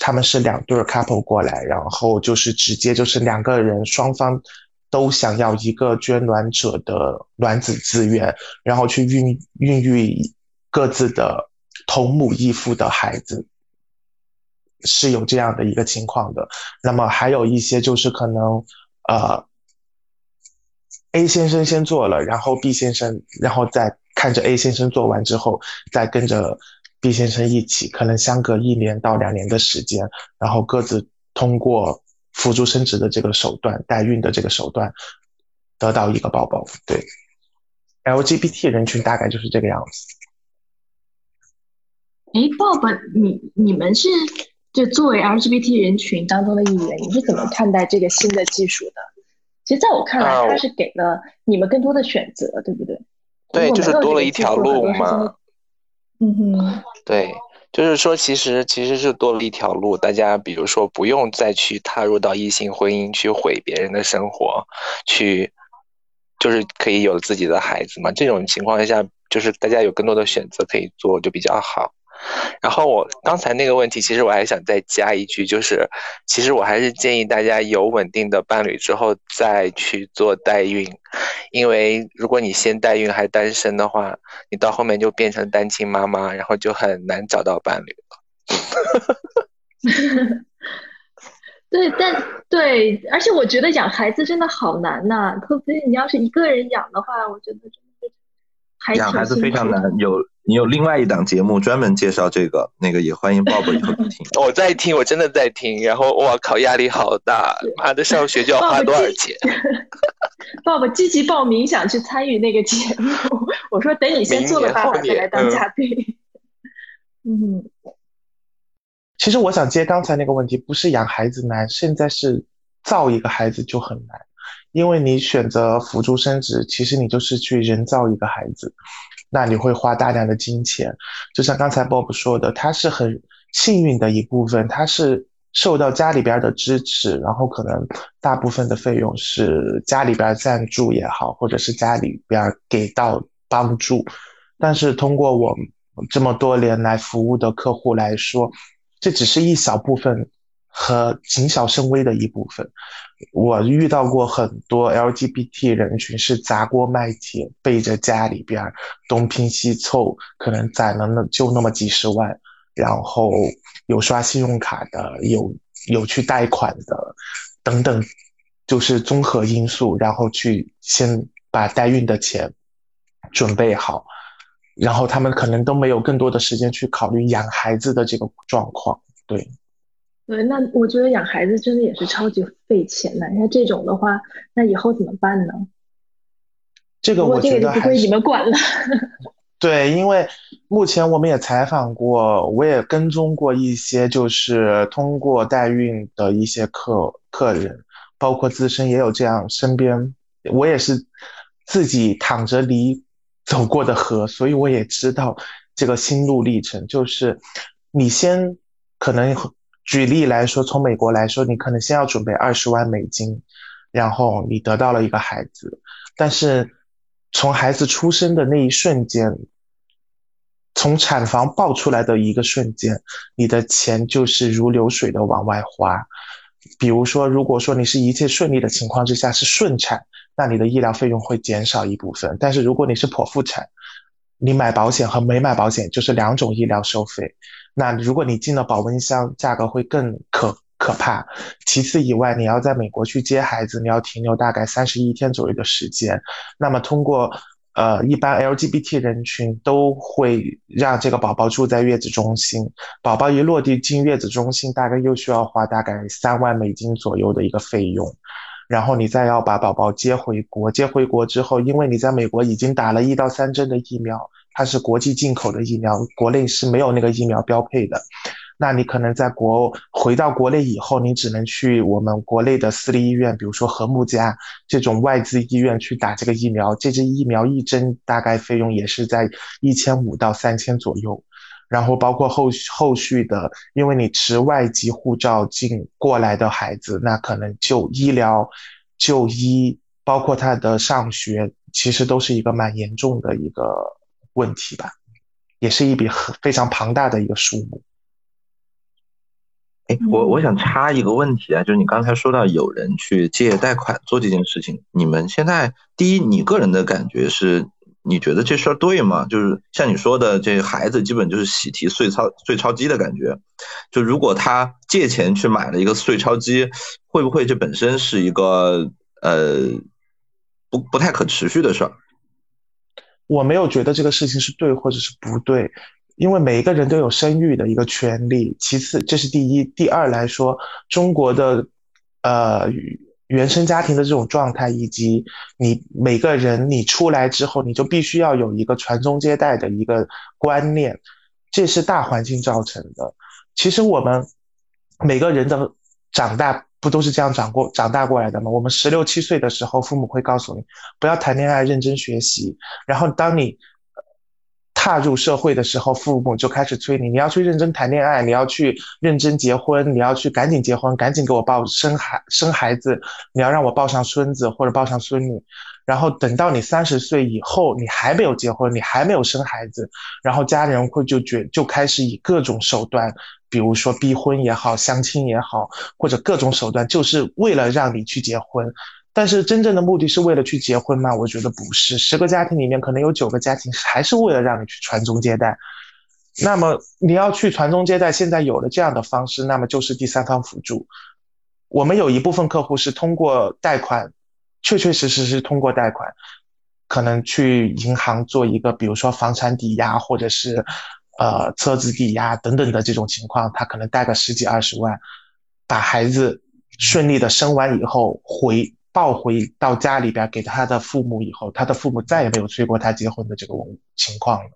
他们是两对 couple 过来，然后就是直接就是两个人双方都想要一个捐卵者的卵子资源，然后去孕孕育各自的同母异父的孩子，是有这样的一个情况的。那么还有一些就是可能呃，A 先生先做了，然后 B 先生，然后再看着 A 先生做完之后，再跟着。B 先生一起，可能相隔一年到两年的时间，然后各自通过辅助生殖的这个手段，代孕的这个手段，得到一个宝宝。对，LGBT 人群大概就是这个样子。哎，Bob，你你们是就作为 LGBT 人群当中的一员，你是怎么看待这个新的技术的？其实，在我看来，它是给了你们更多的选择，对不对？对，就是多了一条路嘛。嗯哼，对，就是说，其实其实是多了一条路，大家比如说不用再去踏入到异性婚姻去毁别人的生活，去，就是可以有自己的孩子嘛。这种情况下，就是大家有更多的选择可以做，就比较好。然后我刚才那个问题，其实我还想再加一句，就是其实我还是建议大家有稳定的伴侣之后再去做代孕，因为如果你先代孕还单身的话，你到后面就变成单亲妈妈，然后就很难找到伴侣了。对，但对，而且我觉得养孩子真的好难呐，特别你要是一个人养的话，我觉得真的还养孩子非常难，有。你有另外一档节目专门介绍这个，那个也欢迎 Bob 以后去听。我在听，我真的在听。然后，我靠，压力好大！妈的，上学就要花多少钱？Bob 积极 报名，想去参与那个节目。我说，等你先做了爸爸再来当嘉宾。嗯，其实我想接刚才那个问题，不是养孩子难，现在是造一个孩子就很难，因为你选择辅助生殖，其实你就是去人造一个孩子。那你会花大量的金钱，就像刚才 Bob 说的，他是很幸运的一部分，他是受到家里边的支持，然后可能大部分的费用是家里边赞助也好，或者是家里边给到帮助。但是通过我这么多年来服务的客户来说，这只是一小部分和谨小慎微的一部分。我遇到过很多 LGBT 人群是砸锅卖铁，背着家里边东拼西凑，可能攒了那就那么几十万，然后有刷信用卡的，有有去贷款的，等等，就是综合因素，然后去先把代孕的钱准备好，然后他们可能都没有更多的时间去考虑养孩子的这个状况，对。对，那我觉得养孩子真的也是超级费钱的。那这种的话，那以后怎么办呢？这个我觉得不归你们管了。对，因为目前我们也采访过，我也跟踪过一些，就是通过代孕的一些客客人，包括自身也有这样，身边我也是自己躺着离走过的河，所以我也知道这个心路历程。就是你先可能。举例来说，从美国来说，你可能先要准备二十万美金，然后你得到了一个孩子，但是从孩子出生的那一瞬间，从产房抱出来的一个瞬间，你的钱就是如流水的往外花。比如说，如果说你是一切顺利的情况之下是顺产，那你的医疗费用会减少一部分；但是如果你是剖腹产，你买保险和没买保险就是两种医疗收费。那如果你进了保温箱，价格会更可可怕。其次以外，你要在美国去接孩子，你要停留大概三十一天左右的时间。那么通过呃，一般 LGBT 人群都会让这个宝宝住在月子中心。宝宝一落地进月子中心，大概又需要花大概三万美金左右的一个费用。然后你再要把宝宝接回国，接回国之后，因为你在美国已经打了一到三针的疫苗。它是国际进口的疫苗，国内是没有那个疫苗标配的。那你可能在国回到国内以后，你只能去我们国内的私立医院，比如说和睦家这种外资医院去打这个疫苗。这支疫苗一针大概费用也是在一千五到三千左右。然后包括后后续的，因为你持外籍护照进过来的孩子，那可能就医疗、就医，包括他的上学，其实都是一个蛮严重的一个。问题吧，也是一笔很非常庞大的一个数目。哎，我我想插一个问题啊，就是你刚才说到有人去借贷款做这件事情，你们现在第一，你个人的感觉是，你觉得这事儿对吗？就是像你说的，这孩子基本就是喜提碎钞碎钞机的感觉，就如果他借钱去买了一个碎钞机，会不会这本身是一个呃不不太可持续的事儿？我没有觉得这个事情是对或者是不对。因为每一个人都有生育的一个权利，其次这是第一，第二来说，中国的，呃，原生家庭的这种状态，以及你每个人你出来之后，你就必须要有一个传宗接代的一个观念，这是大环境造成的。其实我们每个人的长大不都是这样长过长大过来的吗？我们十六七岁的时候，父母会告诉你不要谈恋爱，认真学习，然后当你。踏入社会的时候，父母就开始催你，你要去认真谈恋爱，你要去认真结婚，你要去赶紧结婚，赶紧给我抱生孩生孩子，你要让我抱上孙子或者抱上孙女。然后等到你三十岁以后，你还没有结婚，你还没有生孩子，然后家人会就觉就开始以各种手段，比如说逼婚也好，相亲也好，或者各种手段，就是为了让你去结婚。但是真正的目的是为了去结婚吗？我觉得不是。十个家庭里面可能有九个家庭还是为了让你去传宗接代。那么你要去传宗接代，现在有了这样的方式，那么就是第三方辅助。我们有一部分客户是通过贷款，确确实实是通过贷款，可能去银行做一个，比如说房产抵押或者是呃车子抵押等等的这种情况，他可能贷个十几二十万，把孩子顺利的生完以后回。抱回到家里边给他的父母以后，他的父母再也没有催过他结婚的这个情况了。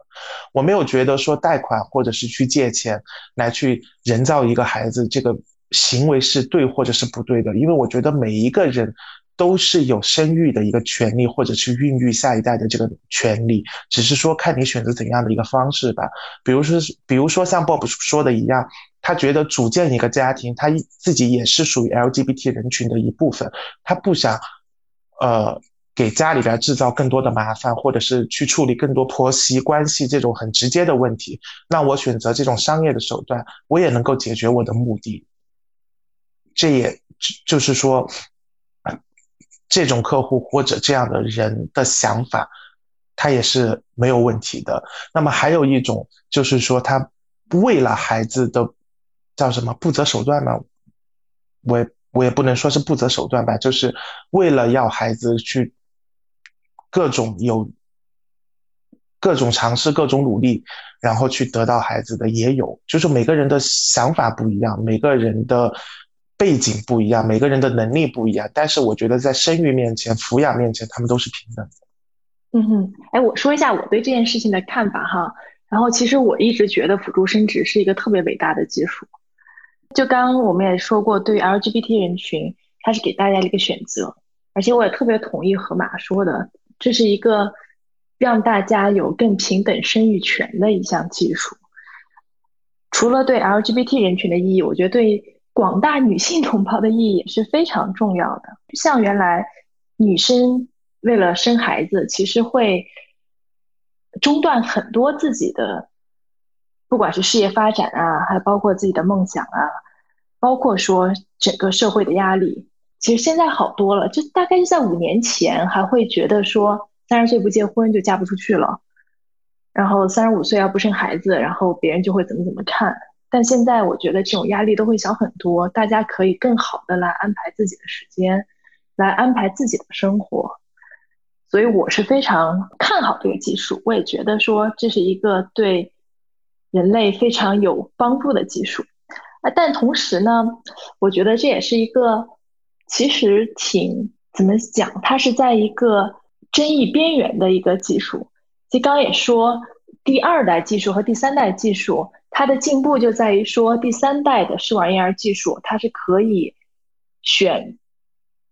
我没有觉得说贷款或者是去借钱来去人造一个孩子这个行为是对或者是不对的，因为我觉得每一个人都是有生育的一个权利，或者是孕育下一代的这个权利，只是说看你选择怎样的一个方式吧。比如说，比如说像 Bob 说的一样。他觉得组建一个家庭，他自己也是属于 LGBT 人群的一部分，他不想，呃，给家里边制造更多的麻烦，或者是去处理更多婆媳关系这种很直接的问题。那我选择这种商业的手段，我也能够解决我的目的。这也就是说，这种客户或者这样的人的想法，他也是没有问题的。那么还有一种就是说，他为了孩子的。叫什么不择手段呢？我也我也不能说是不择手段吧，就是为了要孩子去各种有各种尝试、各种努力，然后去得到孩子的也有。就是每个人的想法不一样，每个人的背景不一样，每个人的能力不一样。但是我觉得在生育面前、抚养面前，他们都是平等的。嗯哼，哎，我说一下我对这件事情的看法哈。然后其实我一直觉得辅助生殖是一个特别伟大的技术。就刚刚我们也说过，对于 LGBT 人群，它是给大家的一个选择，而且我也特别同意河马说的，这是一个让大家有更平等生育权的一项技术。除了对 LGBT 人群的意义，我觉得对广大女性同胞的意义也是非常重要的。像原来女生为了生孩子，其实会中断很多自己的。不管是事业发展啊，还包括自己的梦想啊，包括说整个社会的压力，其实现在好多了。就大概是在五年前，还会觉得说三十岁不结婚就嫁不出去了，然后三十五岁要不生孩子，然后别人就会怎么怎么看。但现在我觉得这种压力都会小很多，大家可以更好的来安排自己的时间，来安排自己的生活。所以我是非常看好这个技术，我也觉得说这是一个对。人类非常有帮助的技术啊，但同时呢，我觉得这也是一个其实挺怎么讲，它是在一个争议边缘的一个技术。其实刚刚也说，第二代技术和第三代技术，它的进步就在于说，第三代的试管婴儿技术，它是可以选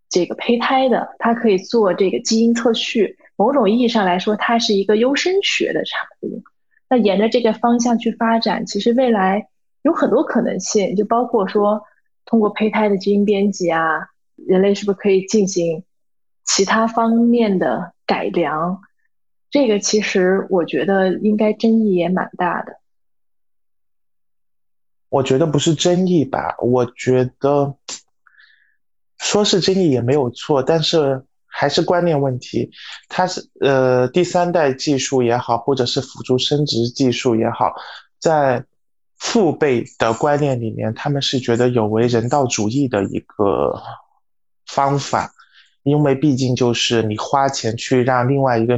这个胚胎的，它可以做这个基因测序。某种意义上来说，它是一个优生学的产物。那沿着这个方向去发展，其实未来有很多可能性，就包括说通过胚胎的基因编辑啊，人类是不是可以进行其他方面的改良？这个其实我觉得应该争议也蛮大的。我觉得不是争议吧，我觉得说是争议也没有错，但是还是观念问题。它是呃第三代技术也好，或者是辅助生殖技术也好，在父辈的观念里面，他们是觉得有违人道主义的一个方法。因为毕竟就是你花钱去让另外一个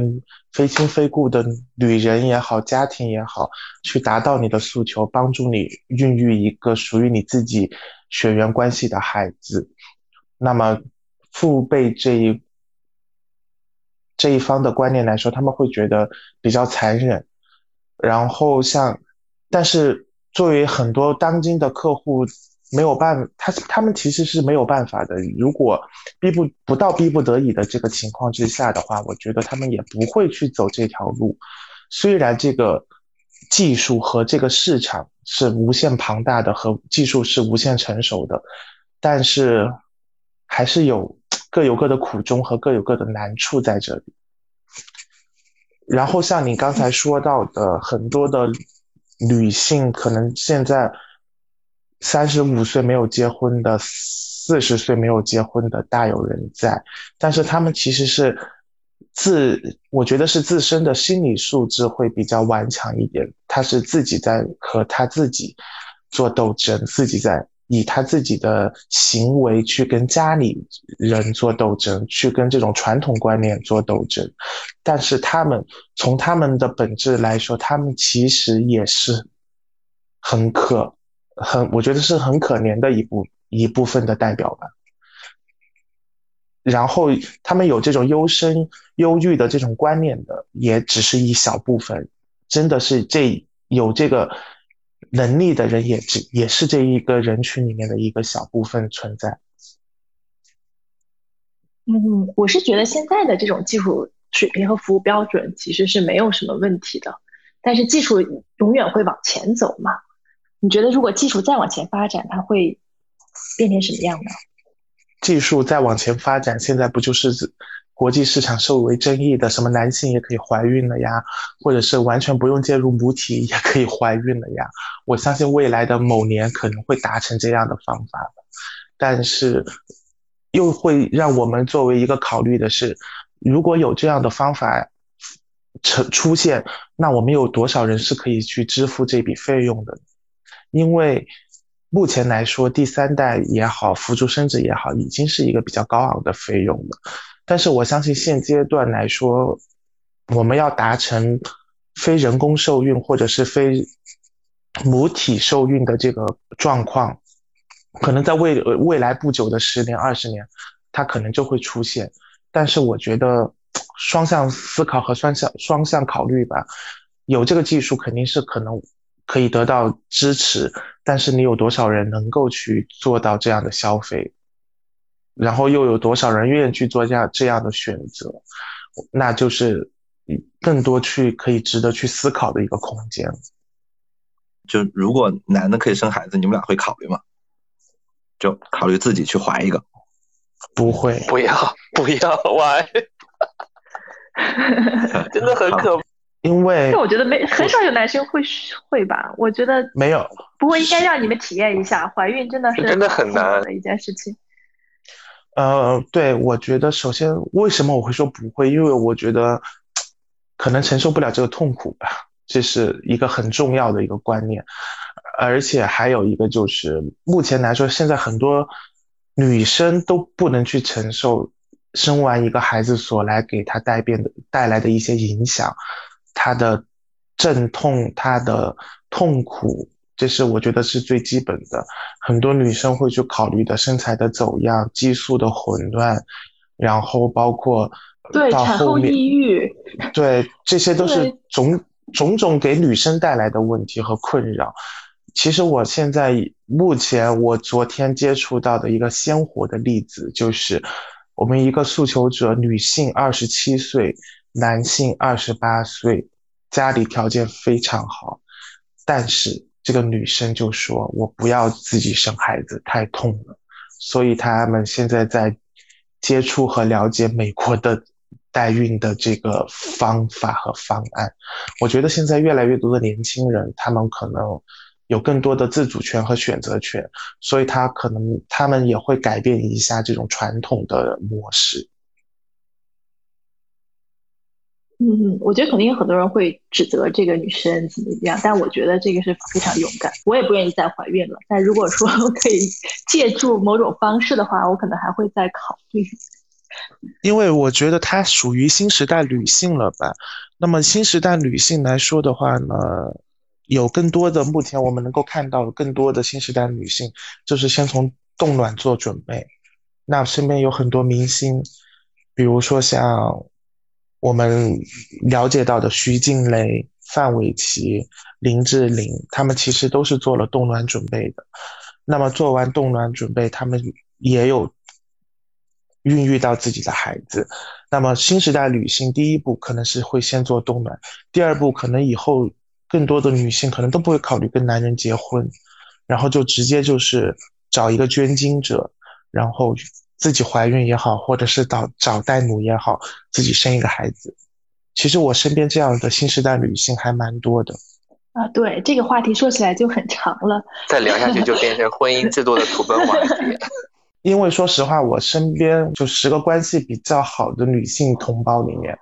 非亲非故的女人也好，家庭也好，去达到你的诉求，帮助你孕育一个属于你自己血缘关系的孩子，那么父辈这一这一方的观念来说，他们会觉得比较残忍。然后像，但是作为很多当今的客户。没有办，他他们其实是没有办法的。如果逼不不到逼不得已的这个情况之下的话，我觉得他们也不会去走这条路。虽然这个技术和这个市场是无限庞大的，和技术是无限成熟的，但是还是有各有各的苦衷和各有各的难处在这里。然后像你刚才说到的，很多的女性可能现在。三十五岁没有结婚的，四十岁没有结婚的大有人在，但是他们其实是自，我觉得是自身的心理素质会比较顽强一点，他是自己在和他自己做斗争，自己在以他自己的行为去跟家里人做斗争，去跟这种传统观念做斗争，但是他们从他们的本质来说，他们其实也是很可。很，我觉得是很可怜的一部一部分的代表吧。然后他们有这种忧生忧郁的这种观念的，也只是一小部分。真的是这有这个能力的人，也只也是这一个人群里面的一个小部分存在。嗯，我是觉得现在的这种技术水平和服务标准其实是没有什么问题的，但是技术永远会往前走嘛。你觉得如果技术再往前发展，它会变成什么样呢？技术再往前发展，现在不就是国际市场受为争议的什么男性也可以怀孕了呀，或者是完全不用介入母体也可以怀孕了呀？我相信未来的某年可能会达成这样的方法，但是又会让我们作为一个考虑的是，如果有这样的方法成出现，那我们有多少人是可以去支付这笔费用的？因为目前来说，第三代也好，辅助生殖也好，已经是一个比较高昂的费用了。但是我相信现阶段来说，我们要达成非人工受孕或者是非母体受孕的这个状况，可能在未未来不久的十年、二十年，它可能就会出现。但是我觉得双向思考和双向双向考虑吧，有这个技术肯定是可能。可以得到支持，但是你有多少人能够去做到这样的消费？然后又有多少人愿意去做这样这样的选择？那就是更多去可以值得去思考的一个空间。就如果男的可以生孩子，你们俩会考虑吗？就考虑自己去怀一个？不会，不要，不要怀，真的很可。因为，但我觉得没很少有男生会会吧？我觉得没有，不过应该让你们体验一下，怀孕真的是真的很难的一件事情。呃，对，我觉得首先为什么我会说不会？因为我觉得可能承受不了这个痛苦吧，这是一个很重要的一个观念。而且还有一个就是，目前来说，现在很多女生都不能去承受生完一个孩子所来给她带变的带来的一些影响。他的阵痛，他的痛苦，这是我觉得是最基本的。很多女生会去考虑的身材的走样、激素的混乱，然后包括对产后抑郁，对这些都是种种种给女生带来的问题和困扰。其实我现在目前，我昨天接触到的一个鲜活的例子，就是我们一个诉求者，女性，二十七岁。男性二十八岁，家里条件非常好，但是这个女生就说：“我不要自己生孩子，太痛了。”所以他们现在在接触和了解美国的代孕的这个方法和方案。我觉得现在越来越多的年轻人，他们可能有更多的自主权和选择权，所以他可能他们也会改变一下这种传统的模式。嗯，我觉得肯定有很多人会指责这个女生怎么样，但我觉得这个是非常勇敢。我也不愿意再怀孕了，但如果说可以借助某种方式的话，我可能还会再考虑。因为我觉得她属于新时代女性了吧？那么新时代女性来说的话呢，有更多的目前我们能够看到更多的新时代女性，就是先从冻卵做准备。那身边有很多明星，比如说像。我们了解到的徐静蕾、范玮琪、林志玲，他们其实都是做了冻卵准备的。那么做完冻卵准备，他们也有孕育到自己的孩子。那么新时代女性，第一步可能是会先做冻卵，第二步可能以后更多的女性可能都不会考虑跟男人结婚，然后就直接就是找一个捐精者，然后。自己怀孕也好，或者是找找代母也好，自己生一个孩子。其实我身边这样的新时代女性还蛮多的。啊，对，这个话题说起来就很长了，再聊下去就变成婚姻制度的土崩瓦解。因为说实话，我身边就十个关系比较好的女性同胞里面，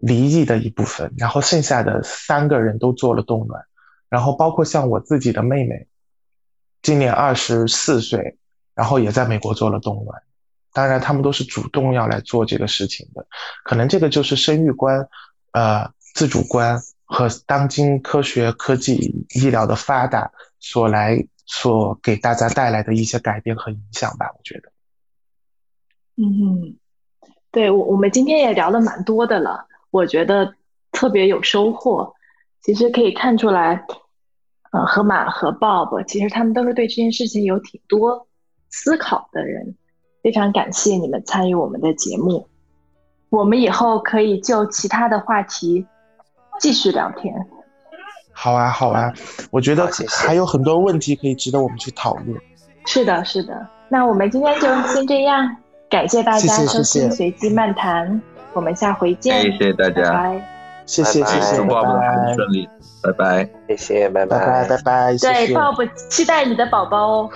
离异的一部分，然后剩下的三个人都做了冻卵，然后包括像我自己的妹妹，今年二十四岁。然后也在美国做了冻卵，当然他们都是主动要来做这个事情的，可能这个就是生育观、呃自主观和当今科学科技医疗的发达所来所给大家带来的一些改变和影响吧，我觉得。嗯，对我我们今天也聊了蛮多的了，我觉得特别有收获。其实可以看出来，呃，河马和 Bob 其实他们都是对这件事情有挺多。思考的人，非常感谢你们参与我们的节目。我们以后可以就其他的话题继续聊天。好啊，好啊，我觉得还有很多问题可以值得我们去讨论。是的，是的。那我们今天就先这样，感谢大家收听《随机漫谈》，我们下回见。谢谢大家，拜拜谢谢谢谢，拜拜，顺利，拜拜，谢谢，拜拜拜拜。对，Bob 期待你的宝宝哦。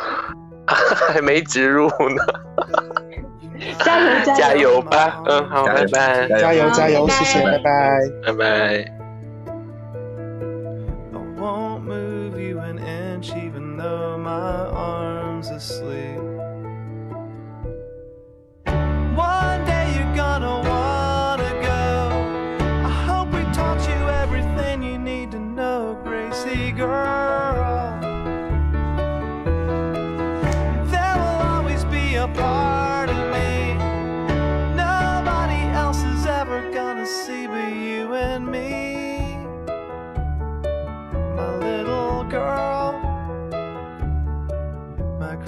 还没植入呢，加 油加油。吧！嗯，好，拜拜，加油加油，谢谢，拜拜，拜拜。Gracie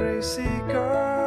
crazy girl.